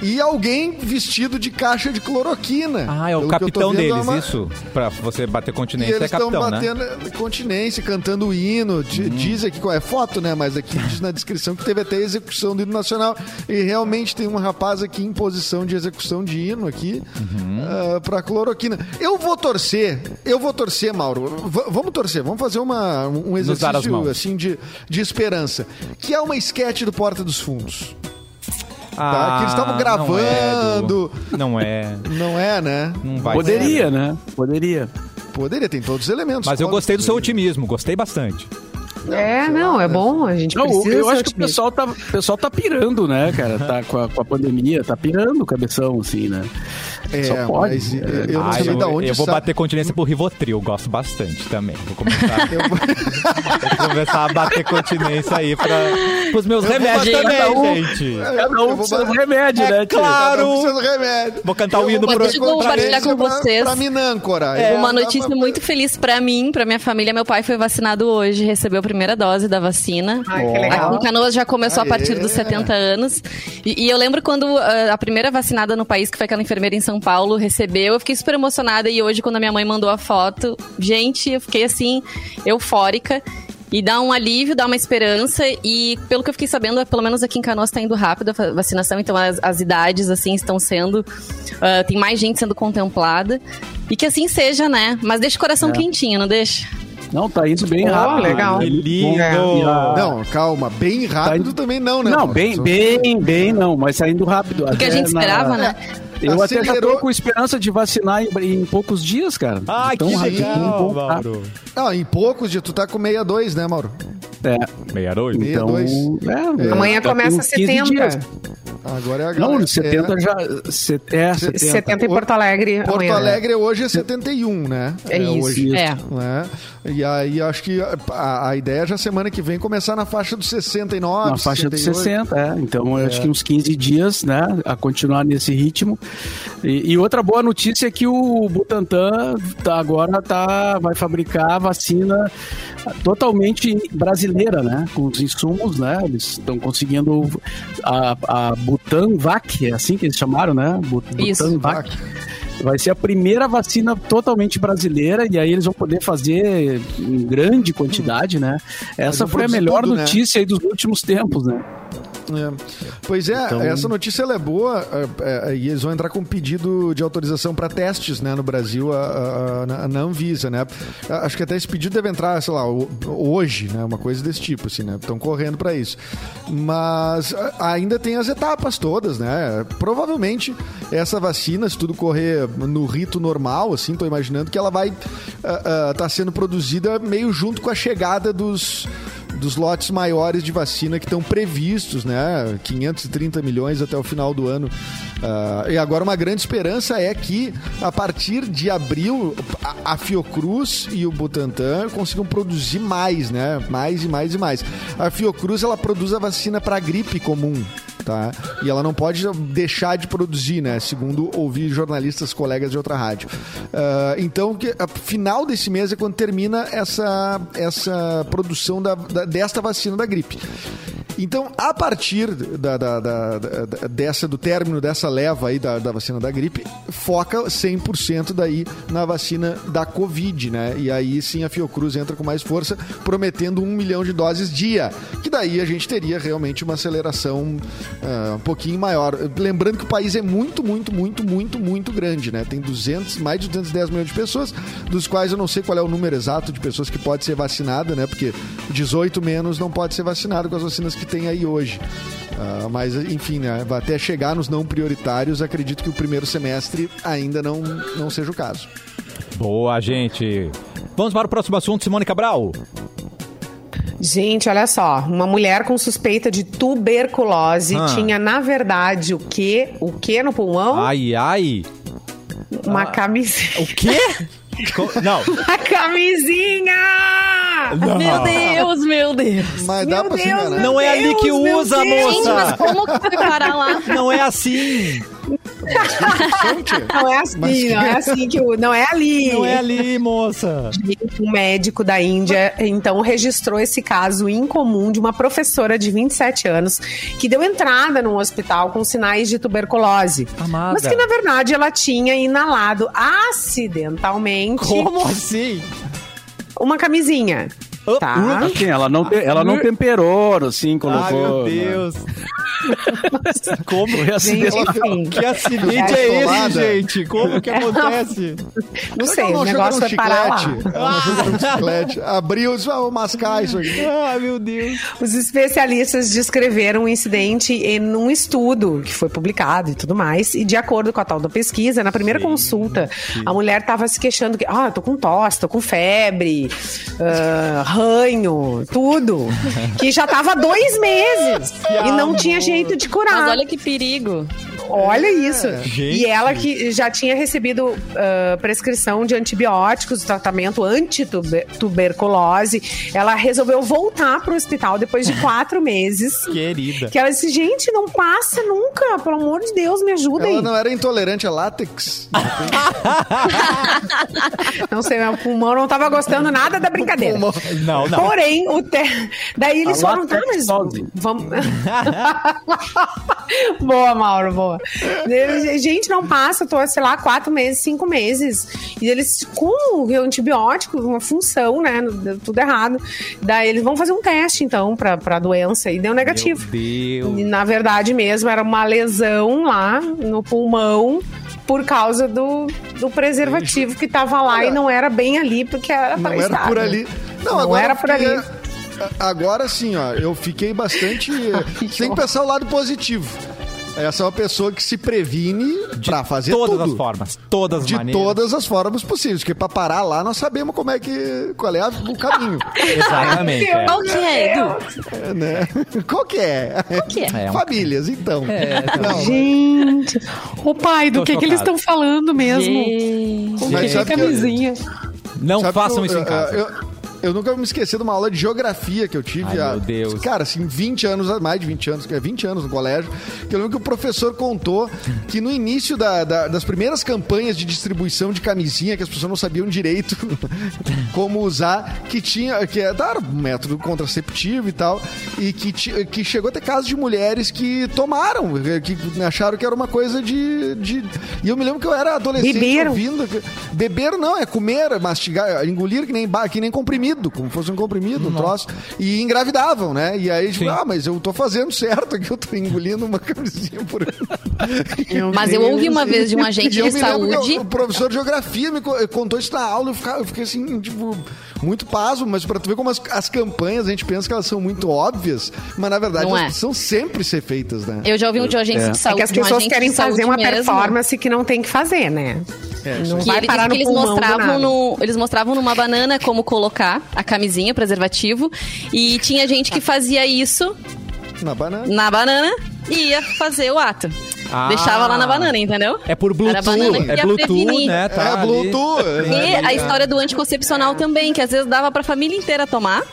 e alguém vestido de caixa de cloroquina. Ah, é o capitão vendo, deles, é uma... isso? Pra você bater continência, e eles é capitão, né? batendo né? continência, cantando o hino. Hum. Diz aqui qual é foto, né? Mas aqui diz na descrição que teve até execução do hino nacional. E realmente tem um rapaz aqui em posição de execução de hino aqui uhum. uh, pra cloroquina. Eu vou torcer, eu vou torcer, Mauro. V vamos torcer, vamos fazer uma, um exercício assim de, de esperança. Que é uma esquete do Porta dos Fundos. Ah, tá? Que eles estavam gravando. Não é, não é. né? Não vai Poderia, ser. né? Poderia. Poderia, tem todos os elementos. Mas eu gostei do seu otimismo, gostei bastante. É, não, é bom, a gente não, precisa Eu acho que o pessoal tá, o pessoal tá pirando, né, cara? Tá com a, com a pandemia, tá pirando o cabeção, assim, né? É, Só pode. Mas eu não ah, sei eu, da onde Eu vou bater continência por Rivotril, gosto bastante também. Vou começar, eu vou... começar a bater continência aí para os meus eu remédios também, um, gente. Cada um com seus remédios, é, né? Claro! Remédio. Vou cantar o hino pro... Eu vou compartilhar com vocês. Pra Minâncora. É, uma notícia pra... muito feliz pra mim, pra minha família. Meu pai foi vacinado hoje, recebeu a primeira dose da vacina. Ai, que legal. Aqui Canoas já começou Aê. a partir dos 70 anos. E, e eu lembro quando uh, a primeira vacinada no país, que foi aquela enfermeira em São Paulo, recebeu. Eu fiquei super emocionada e hoje, quando a minha mãe mandou a foto, gente, eu fiquei assim, eufórica. E dá um alívio, dá uma esperança. E pelo que eu fiquei sabendo, pelo menos aqui em Canoas está indo rápido a vacinação, então as, as idades assim estão sendo. Uh, tem mais gente sendo contemplada. E que assim seja, né? Mas deixa o coração é. quentinho, não deixa? Não, tá indo bem oh, rápido. legal. Que lindo. É. Não, calma, bem rápido tá também não, né? Não, bem, bem, bem não, mas tá indo rápido. O que a gente esperava, na... né? Eu até já tô com esperança de vacinar em, em poucos dias, cara. Ah, então, que legal, Mauro. Não, em poucos dias. Tu tá com 62, né, Mauro? É. 62? Então, é, é. Amanhã começa setembro. Agora é a galera. Não, 70 é. já. Set, é, 70. 70 em Porto Alegre. Porto amanhã, Alegre hoje é 71, né? É, é isso. Hoje, é. Né? E aí acho que a, a, ideia é já semana que vem começar na faixa dos 69. Na faixa dos 60, é. Então é. acho que uns 15 dias, né? A continuar nesse ritmo. E, e outra boa notícia é que o Butantan tá, agora tá, vai fabricar vacina totalmente brasileira, né? Com os insumos, né? Eles estão conseguindo a, a Butanvac, é assim que eles chamaram, né? Butanvac. Vai ser a primeira vacina totalmente brasileira e aí eles vão poder fazer em grande quantidade, né? Essa foi a melhor tudo, né? notícia né? aí dos últimos tempos, né? É. Pois é, então... essa notícia é boa é, é, e eles vão entrar com um pedido de autorização para testes né, no Brasil a, a, a, na Anvisa, né? Acho que até esse pedido deve entrar, sei lá, hoje, né? Uma coisa desse tipo, assim, né? Estão correndo para isso. Mas ainda tem as etapas todas, né? Provavelmente essa vacina, se tudo correr no rito normal, assim, tô imaginando que ela vai estar uh, uh, tá sendo produzida meio junto com a chegada dos dos lotes maiores de vacina que estão previstos, né? 530 milhões até o final do ano. Uh, e agora uma grande esperança é que a partir de abril a, a Fiocruz e o Butantan consigam produzir mais, né? Mais e mais e mais. A Fiocruz ela produz a vacina para gripe comum tá? E ela não pode deixar de produzir, né? Segundo ouvi jornalistas, colegas de outra rádio. Uh, então, que, a final desse mês é quando termina essa, essa produção da, da, desta vacina da gripe. Então, a partir da, da, da, dessa, do término dessa leva aí da, da vacina da gripe, foca 100% daí na vacina da Covid, né? E aí sim a Fiocruz entra com mais força, prometendo um milhão de doses dia. Que daí a gente teria realmente uma aceleração uh, um pouquinho maior. Lembrando que o país é muito, muito, muito, muito, muito grande, né? Tem 200, mais de 210 milhões de pessoas, dos quais eu não sei qual é o número exato de pessoas que pode ser vacinada, né? Porque 18 menos não pode ser vacinado com as vacinas que tem aí hoje. Uh, mas, enfim, né, até chegar nos não prioritários, acredito que o primeiro semestre ainda não, não seja o caso. Boa, gente. Vamos para o próximo assunto, Simone Cabral. Gente, olha só, uma mulher com suspeita de tuberculose ah. tinha, na verdade, o quê? O quê no pulmão? Ai, ai. Uma ah. camisinha. O quê? Não. A camisinha! Não. Meu Deus, meu Deus. Mas dá meu pra Deus, se enganar. Não é ali que usa, moça. Gente, mas como que foi parar lá? Não é assim. Não é assim, não é assim que o. Não é ali. Não é ali, moça. Um médico da Índia, então, registrou esse caso incomum de uma professora de 27 anos que deu entrada num hospital com sinais de tuberculose. Amada. Mas que, na verdade, ela tinha inalado acidentalmente. Como assim? Uma camisinha. Tá. Assim, ela não, ela não temperou, assim, colocou. Ai, meu né? Como? Que acidente, que acidente é, é esse, gente? Como que acontece? Não sei, o negócio é parar lá. Ah. Abriu, vou mascar isso aqui. Ah, meu Deus. Os especialistas descreveram o incidente em um estudo que foi publicado e tudo mais. E de acordo com a tal da pesquisa, na primeira sim, consulta, sim. a mulher estava se queixando que, ah, tô com tosse, tô com febre, uh, ranho, tudo. que já tava dois meses. e não tinha jeito de curar. Mas olha que perigo. Olha isso. Gente. E ela que já tinha recebido uh, prescrição de antibióticos, tratamento anti-tuberculose, ela resolveu voltar pro hospital depois de quatro meses. Querida. Que ela disse, gente, não passa nunca, pelo amor de Deus, me ajuda ela não era intolerante a látex? não sei, meu pulmão não tava gostando nada da brincadeira. Não, não. Porém, o te... daí eles a foram, tá, mas vamos... boa, Mauro, boa. Gente, não passa, tô, sei lá, quatro meses, cinco meses. E eles, com o antibiótico, uma função, né? Tudo errado. Daí eles vão fazer um teste, então, pra, pra doença. E deu negativo. Meu Deus. E, na verdade mesmo, era uma lesão lá no pulmão por causa do, do preservativo que tava lá Olha, e não era bem ali, porque era Não era estar, por ali. Não, não agora era por ali. Agora sim, ó, eu fiquei bastante. Tem que pensar o lado positivo. Essa é uma pessoa que se previne para fazer todas tudo. as formas, todas as de maneiras. todas as formas possíveis, porque para parar lá nós sabemos como é que qual é o caminho. Exatamente. É. Qual que é, Edu? É, né? Qual que é? Qual que é? é Famílias, então. É, não. Gente, o pai, do que, que eles estão falando mesmo? Gente. Mas sabe camisinha. Não façam isso em casa. Eu, eu nunca vou me esquecer de uma aula de geografia que eu tive. Ai, há, meu Deus. Cara, assim, 20 anos, mais de 20 anos, é 20 anos no colégio. Que eu lembro que o professor contou que no início da, da, das primeiras campanhas de distribuição de camisinha, que as pessoas não sabiam direito como usar, que tinha, que era um método contraceptivo e tal, e que, que chegou a ter casos de mulheres que tomaram, que acharam que era uma coisa de. de... E eu me lembro que eu era adolescente Beberam. ouvindo. Beber não, é comer, mastigar, engolir que nem, que nem comprimido comprimido, como fosse um comprimido, um troço. E engravidavam, né? E aí, tipo, ah, mas eu tô fazendo certo aqui, eu tô engolindo uma camisinha por Mas eu ouvi uma vez de um agente de saúde. o professor de geografia me contou isso na aula, eu, eu fiquei assim, tipo, muito pasmo, mas pra tu ver como as, as, campanhas a gente pensa que elas são muito óbvias, mas na verdade elas é. precisam sempre ser feitas, né? Eu já ouvi um de agente é. de saúde. É que as pessoas querem fazer uma mesmo. performance que não tem que fazer, né? É, não vai ele parar no eles mostravam no, eles mostravam numa banana como colocar a camisinha, o preservativo, e tinha gente que fazia isso na banana. Na banana e ia fazer o ato. Ah, Deixava lá na banana, entendeu? É por Bluetooth. é Bluetooth, prevenir. né? Tá é Bluetooth. E a história do anticoncepcional também, que às vezes dava pra família inteira tomar.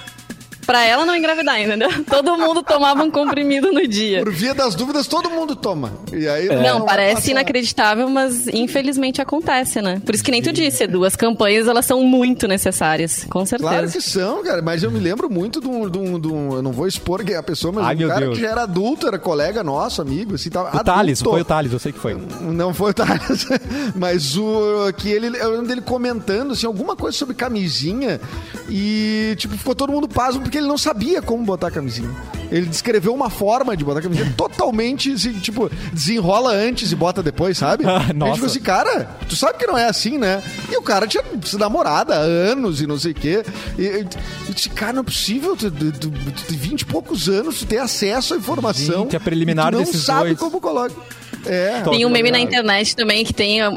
Pra ela não engravidar, entendeu? Todo mundo tomava um comprimido no dia. Por via das dúvidas, todo mundo toma. E aí é. Não, parece inacreditável, mas infelizmente acontece, né? Por isso que nem tu disse, duas campanhas, elas são muito necessárias, com certeza. Claro que são, cara, mas eu me lembro muito de um, de um, de um eu não vou expor quem é a pessoa, mas Ai, um cara Deus. que já era adulto, era colega nosso, amigo, assim, tava O adulto. Thales, foi o Thales, eu sei que foi. Não foi o Thales, mas o que ele, eu lembro dele comentando, assim, alguma coisa sobre camisinha e, tipo, ficou todo mundo pasmo porque ele não sabia como botar a camisinha. Ele descreveu uma forma de botar a camisinha totalmente, assim, tipo, desenrola antes e bota depois, sabe? Ah, nossa. E tipo assim, cara, tu sabe que não é assim, né? E o cara tinha se namorada há anos e não sei o quê. E eu disse, cara, não é possível, tu, tu, tu, tu, 20 e poucos anos, tu ter acesso à informação. Gente, a preliminar e tu não desses sabe dois. como coloca. É. Tem um meme na internet também que tem uh,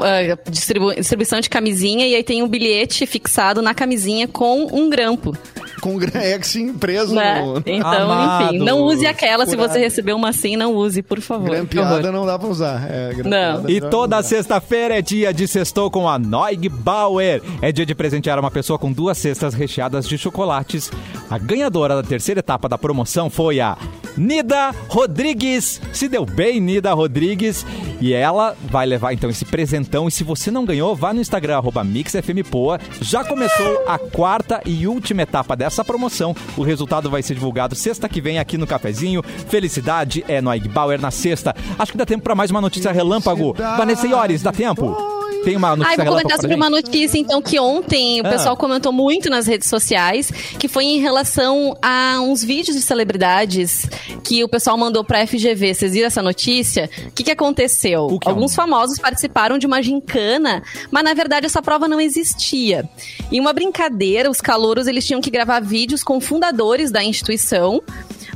distribu distribuição de camisinha e aí tem um bilhete fixado na camisinha com um grampo. Com o Grex preso né? no... Então, Amado. enfim, não use aquela. Se você receber uma assim, não use, por favor. Grampeada não dá pra usar. É, não. E toda sexta-feira é dia de sextou com a Noig Bauer. É dia de presentear uma pessoa com duas cestas recheadas de chocolates. A ganhadora da terceira etapa da promoção foi a Nida Rodrigues. Se deu bem, Nida Rodrigues. E ela vai levar então esse presentão. E se você não ganhou, vá no Instagram, MixFMPoa. Já começou a quarta e última etapa dessa promoção. O resultado vai ser divulgado sexta que vem aqui no Cafezinho. Felicidade é no Bauer na sexta. Acho que dá tempo para mais uma notícia relâmpago. Vanessa Iores, dá tempo? Tem uma notícia. Ah, vou comentar sobre uma notícia, então, que ontem o ah. pessoal comentou muito nas redes sociais, que foi em relação a uns vídeos de celebridades que o pessoal mandou pra FGV. Vocês viram essa notícia? O que, que aconteceu? Que Alguns é um... famosos participaram de uma gincana, mas na verdade essa prova não existia. Em uma brincadeira, os calouros eles tinham que gravar vídeos com fundadores da instituição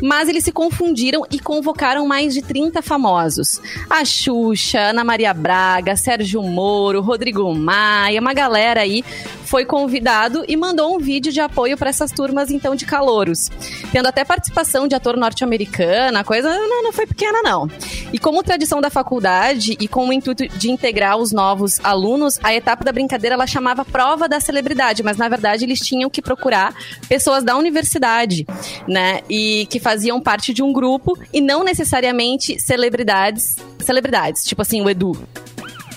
mas eles se confundiram e convocaram mais de 30 famosos. A Xuxa, Ana Maria Braga, Sérgio Moro, Rodrigo Maia, uma galera aí foi convidado e mandou um vídeo de apoio para essas turmas, então, de calouros. Tendo até participação de ator norte-americano, a coisa não, não foi pequena, não. E como tradição da faculdade e com o intuito de integrar os novos alunos, a etapa da brincadeira ela chamava prova da celebridade, mas na verdade eles tinham que procurar pessoas da universidade, né? E que parte de um grupo e não necessariamente celebridades, celebridades, tipo assim, o Edu.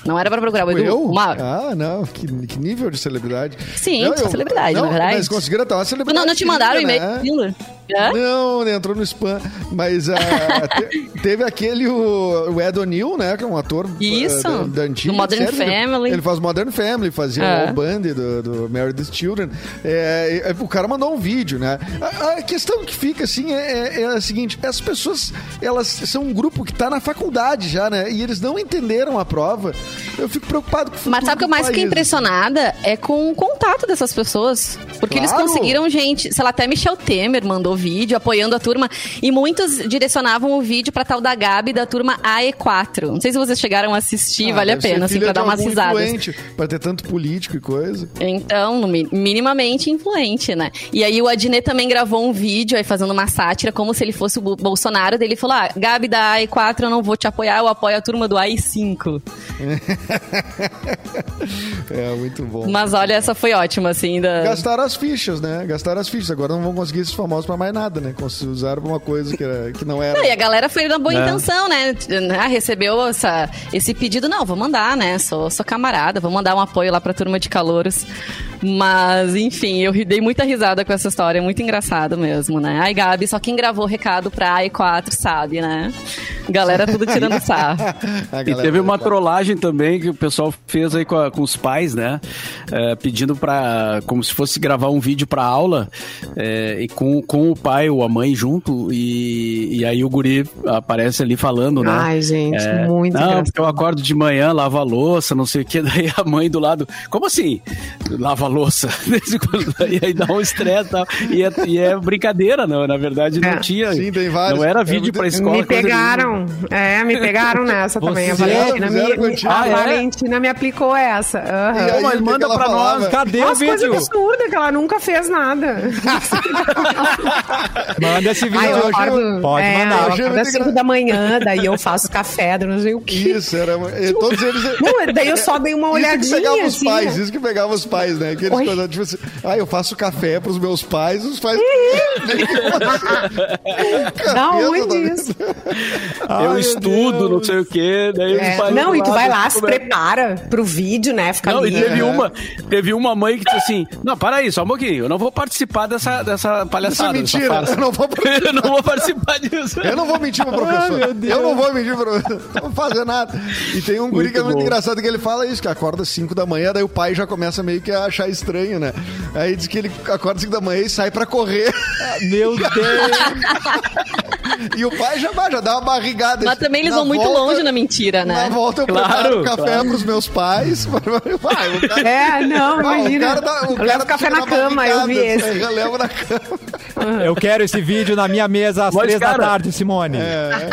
Não era pra procurar o Edu. Eu? Uma... Ah, não. Que, que, nível de celebridade. Sim, não, eu, celebridade, não, na verdade. Mas conseguiram estar uma celebridade. Não, não te mandaram o e-mail? Né? Não, entrou no spam. Mas uh, te, teve aquele, o, o Ed O'Neill, né? Que é um ator uh, Isso, da, da antiga. Do Modern série, Family. Ele, faz Modern Family, fazia é. o Band do, do Married Children. É, o cara mandou um vídeo, né? A, a questão que fica, assim, é, é, é, a seguinte. As pessoas, elas são um grupo que está na faculdade já, né? E eles não entenderam a prova. Eu fico preocupado com o Mas sabe o que eu mais fiquei impressionada? É com o contato dessas pessoas. Porque claro. eles conseguiram, gente... Sei lá, até Michel Temer mandou vídeo apoiando a turma. E muitos direcionavam o vídeo pra tal da Gabi da turma AE4. Não sei se vocês chegaram a assistir, ah, vale a pena, assim, pra dar umas risadas. Pra ter tanto político e coisa. Então, minimamente influente, né? E aí o Adnet também gravou um vídeo aí fazendo uma sátira, como se ele fosse o Bolsonaro. Daí ele falou: ah, Gabi da AE4, eu não vou te apoiar, eu apoio a turma do AI5. é, muito bom. Mas olha, essa foi ótima, assim. Da... Gastaram as fichas, né? Gastaram as fichas. Agora não vão conseguir esses famosos pra mais nada, né? Usaram uma coisa que, era, que não era. Não, e a galera foi na boa é. intenção, né? Ah, recebeu essa, esse pedido. Não, vou mandar, né? Sou, sou camarada, vou mandar um apoio lá pra turma de calouros. Mas, enfim, eu dei muita risada com essa história, muito engraçado mesmo, né? Ai, Gabi, só quem gravou o recado pra AI4 sabe, né? Galera tudo tirando sarro. e teve uma trollagem também que o pessoal fez aí com, a, com os pais, né? É, pedindo pra. como se fosse gravar um vídeo pra aula é, e com, com o pai ou a mãe junto. E, e aí o guri aparece ali falando, né? Ai, gente, é, muito Não, engraçado. porque eu acordo de manhã, lavo a louça, não sei o que. Daí a mãe do lado. Como assim? Lava a louça. e aí dá um estresse e, é, e é brincadeira, não. Na verdade, não é. tinha. Sim, tem vários. Não era vídeo é pra escola. Me pegaram. É, me pegaram nessa Você também. A Valentina, me, a ah, é? Valentina me aplicou essa. Uhum. Aí, mas manda pra falava? nós. Cadê Nossa, o vídeo? coisa absurda, que ela nunca fez nada. Manda esse vídeo. Ai, acordo, Pode é, mandar. Eu às 5 da manhã, daí eu faço café, não sei o que. Isso, era. Todos eles. Não, daí eu só dei uma olhadinha. Isso que pegava os assim, pais, né? isso que pegava os pais, né? Aqueles coisas, tipo assim, ah, eu faço café pros meus pais, os pais. Dá onde isso? Eu estudo, Deus. não sei o quê. Daí é. Não, e tu vai lá, se prepara pro vídeo, né? Fica não, ali. e teve, uma, teve uma mãe que disse assim: Não, para aí, só um pouquinho, eu não vou participar dessa, dessa palhaçada. Isso é mentira, eu não vou participar. eu não vou participar disso. Eu não vou mentir pro professor. Ai, eu não vou mentir pro professor. Não vou fazer nada. E tem um guri que é muito engraçado que ele fala isso, que acorda às 5 da manhã, daí o pai já começa meio que a achar estranho, né? Aí diz que ele acorda às 5 da manhã e sai pra correr. Meu Deus! E o pai já, já dá uma barrigada. Mas também eles vão volta, muito longe na mentira, né? Na volta eu claro, preparo café claro. pros meus pais. Vai, cara, é, não, imagina. O cara dá, o eu cara levo café na cama, eu vi esse. Eu levo na cama. Eu quero esse vídeo na minha mesa às Mas, três cara, da tarde, Simone. É,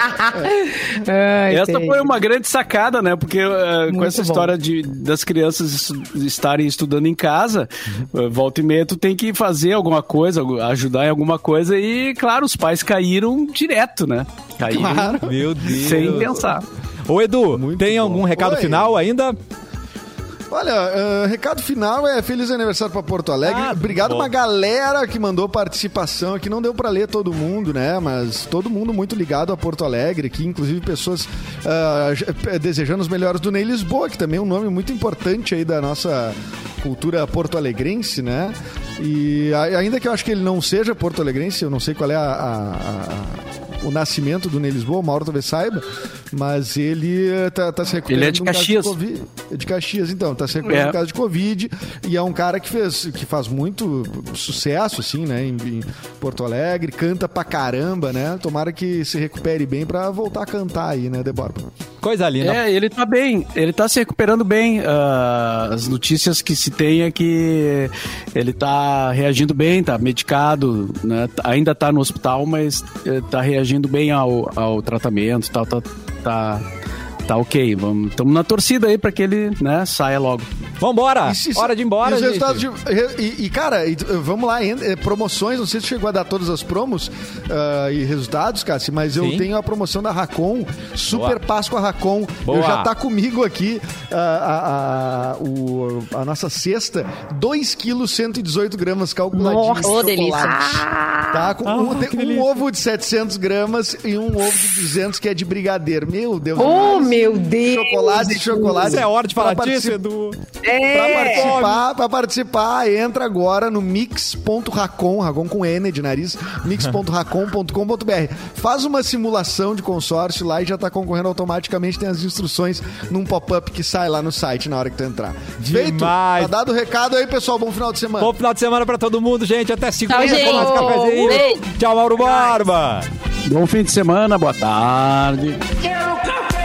é. Essa foi uma grande sacada, né? Porque uh, com essa bom. história de, das crianças estarem estudando em casa, uhum. volta e meia tu tem que fazer alguma coisa, ajudar em alguma coisa e, claro, os pais caíram direto, né? Caíram claro. Meu Deus. sem pensar. Ô Edu, Muito tem bom. algum recado Oi. final ainda? Olha, uh, recado final é feliz aniversário para Porto Alegre. Ah, Obrigado uma galera que mandou participação aqui. Não deu para ler todo mundo, né? Mas todo mundo muito ligado a Porto Alegre, aqui, inclusive pessoas uh, desejando os melhores do Ney Lisboa, que também é um nome muito importante aí da nossa cultura porto-alegrense, né? E ainda que eu acho que ele não seja porto-alegrense, eu não sei qual é a, a, a o nascimento do Ney Lisboa, o Mauro talvez saiba, mas ele eh, tá, tá se recuperando. Ele é de Caxias. De, é de Caxias, então, tá se recuperando é. no caso de Covid e é um cara que fez, que faz muito sucesso, assim, né, em, em, Porto Alegre, canta pra caramba, né? Tomara que se recupere bem pra voltar a cantar aí, né, Débora? Coisa linda. É, ele tá bem, ele tá se recuperando bem. Uh, as notícias que se tem é que ele tá reagindo bem, tá medicado, né? Ainda tá no hospital, mas eh, tá reagindo bem ao, ao tratamento, tal, tá, tá, tá ok. Estamos na torcida aí para que ele né, saia logo. Vambora! Hora de ir embora, e, de, e, e, cara, e, vamos lá, eh, promoções, não sei se chegou a dar todas as promos uh, e resultados, Cassi, mas Sim. eu tenho a promoção da Racon, Super Boa. Páscoa Racon. Boa. Eu já tá comigo aqui uh, a, a, o, a nossa cesta, 2 quilos 118 gramas calculadinhos. Nossa, delícia! Tá, com ah, um, um ovo de 700 gramas e um ovo de 200 que é de brigadeiro. Meu Deus! Oh, meu Deus! Chocolate, chocolate. Isso é hora de falar disso, Edu. É. Pra participar, pra participar, entra agora no mix.racon, racon com N de nariz, mix.racon.com.br. Faz uma simulação de consórcio lá e já tá concorrendo automaticamente, tem as instruções num pop-up que sai lá no site na hora que tu entrar. Demais. Feito? Tá dado o recado aí, pessoal. Bom final de semana. Bom final de semana pra todo mundo, gente. Até segunda com cafezinho. Tchau, Mauro Barba. Bom fim de semana, boa tarde. Quero café!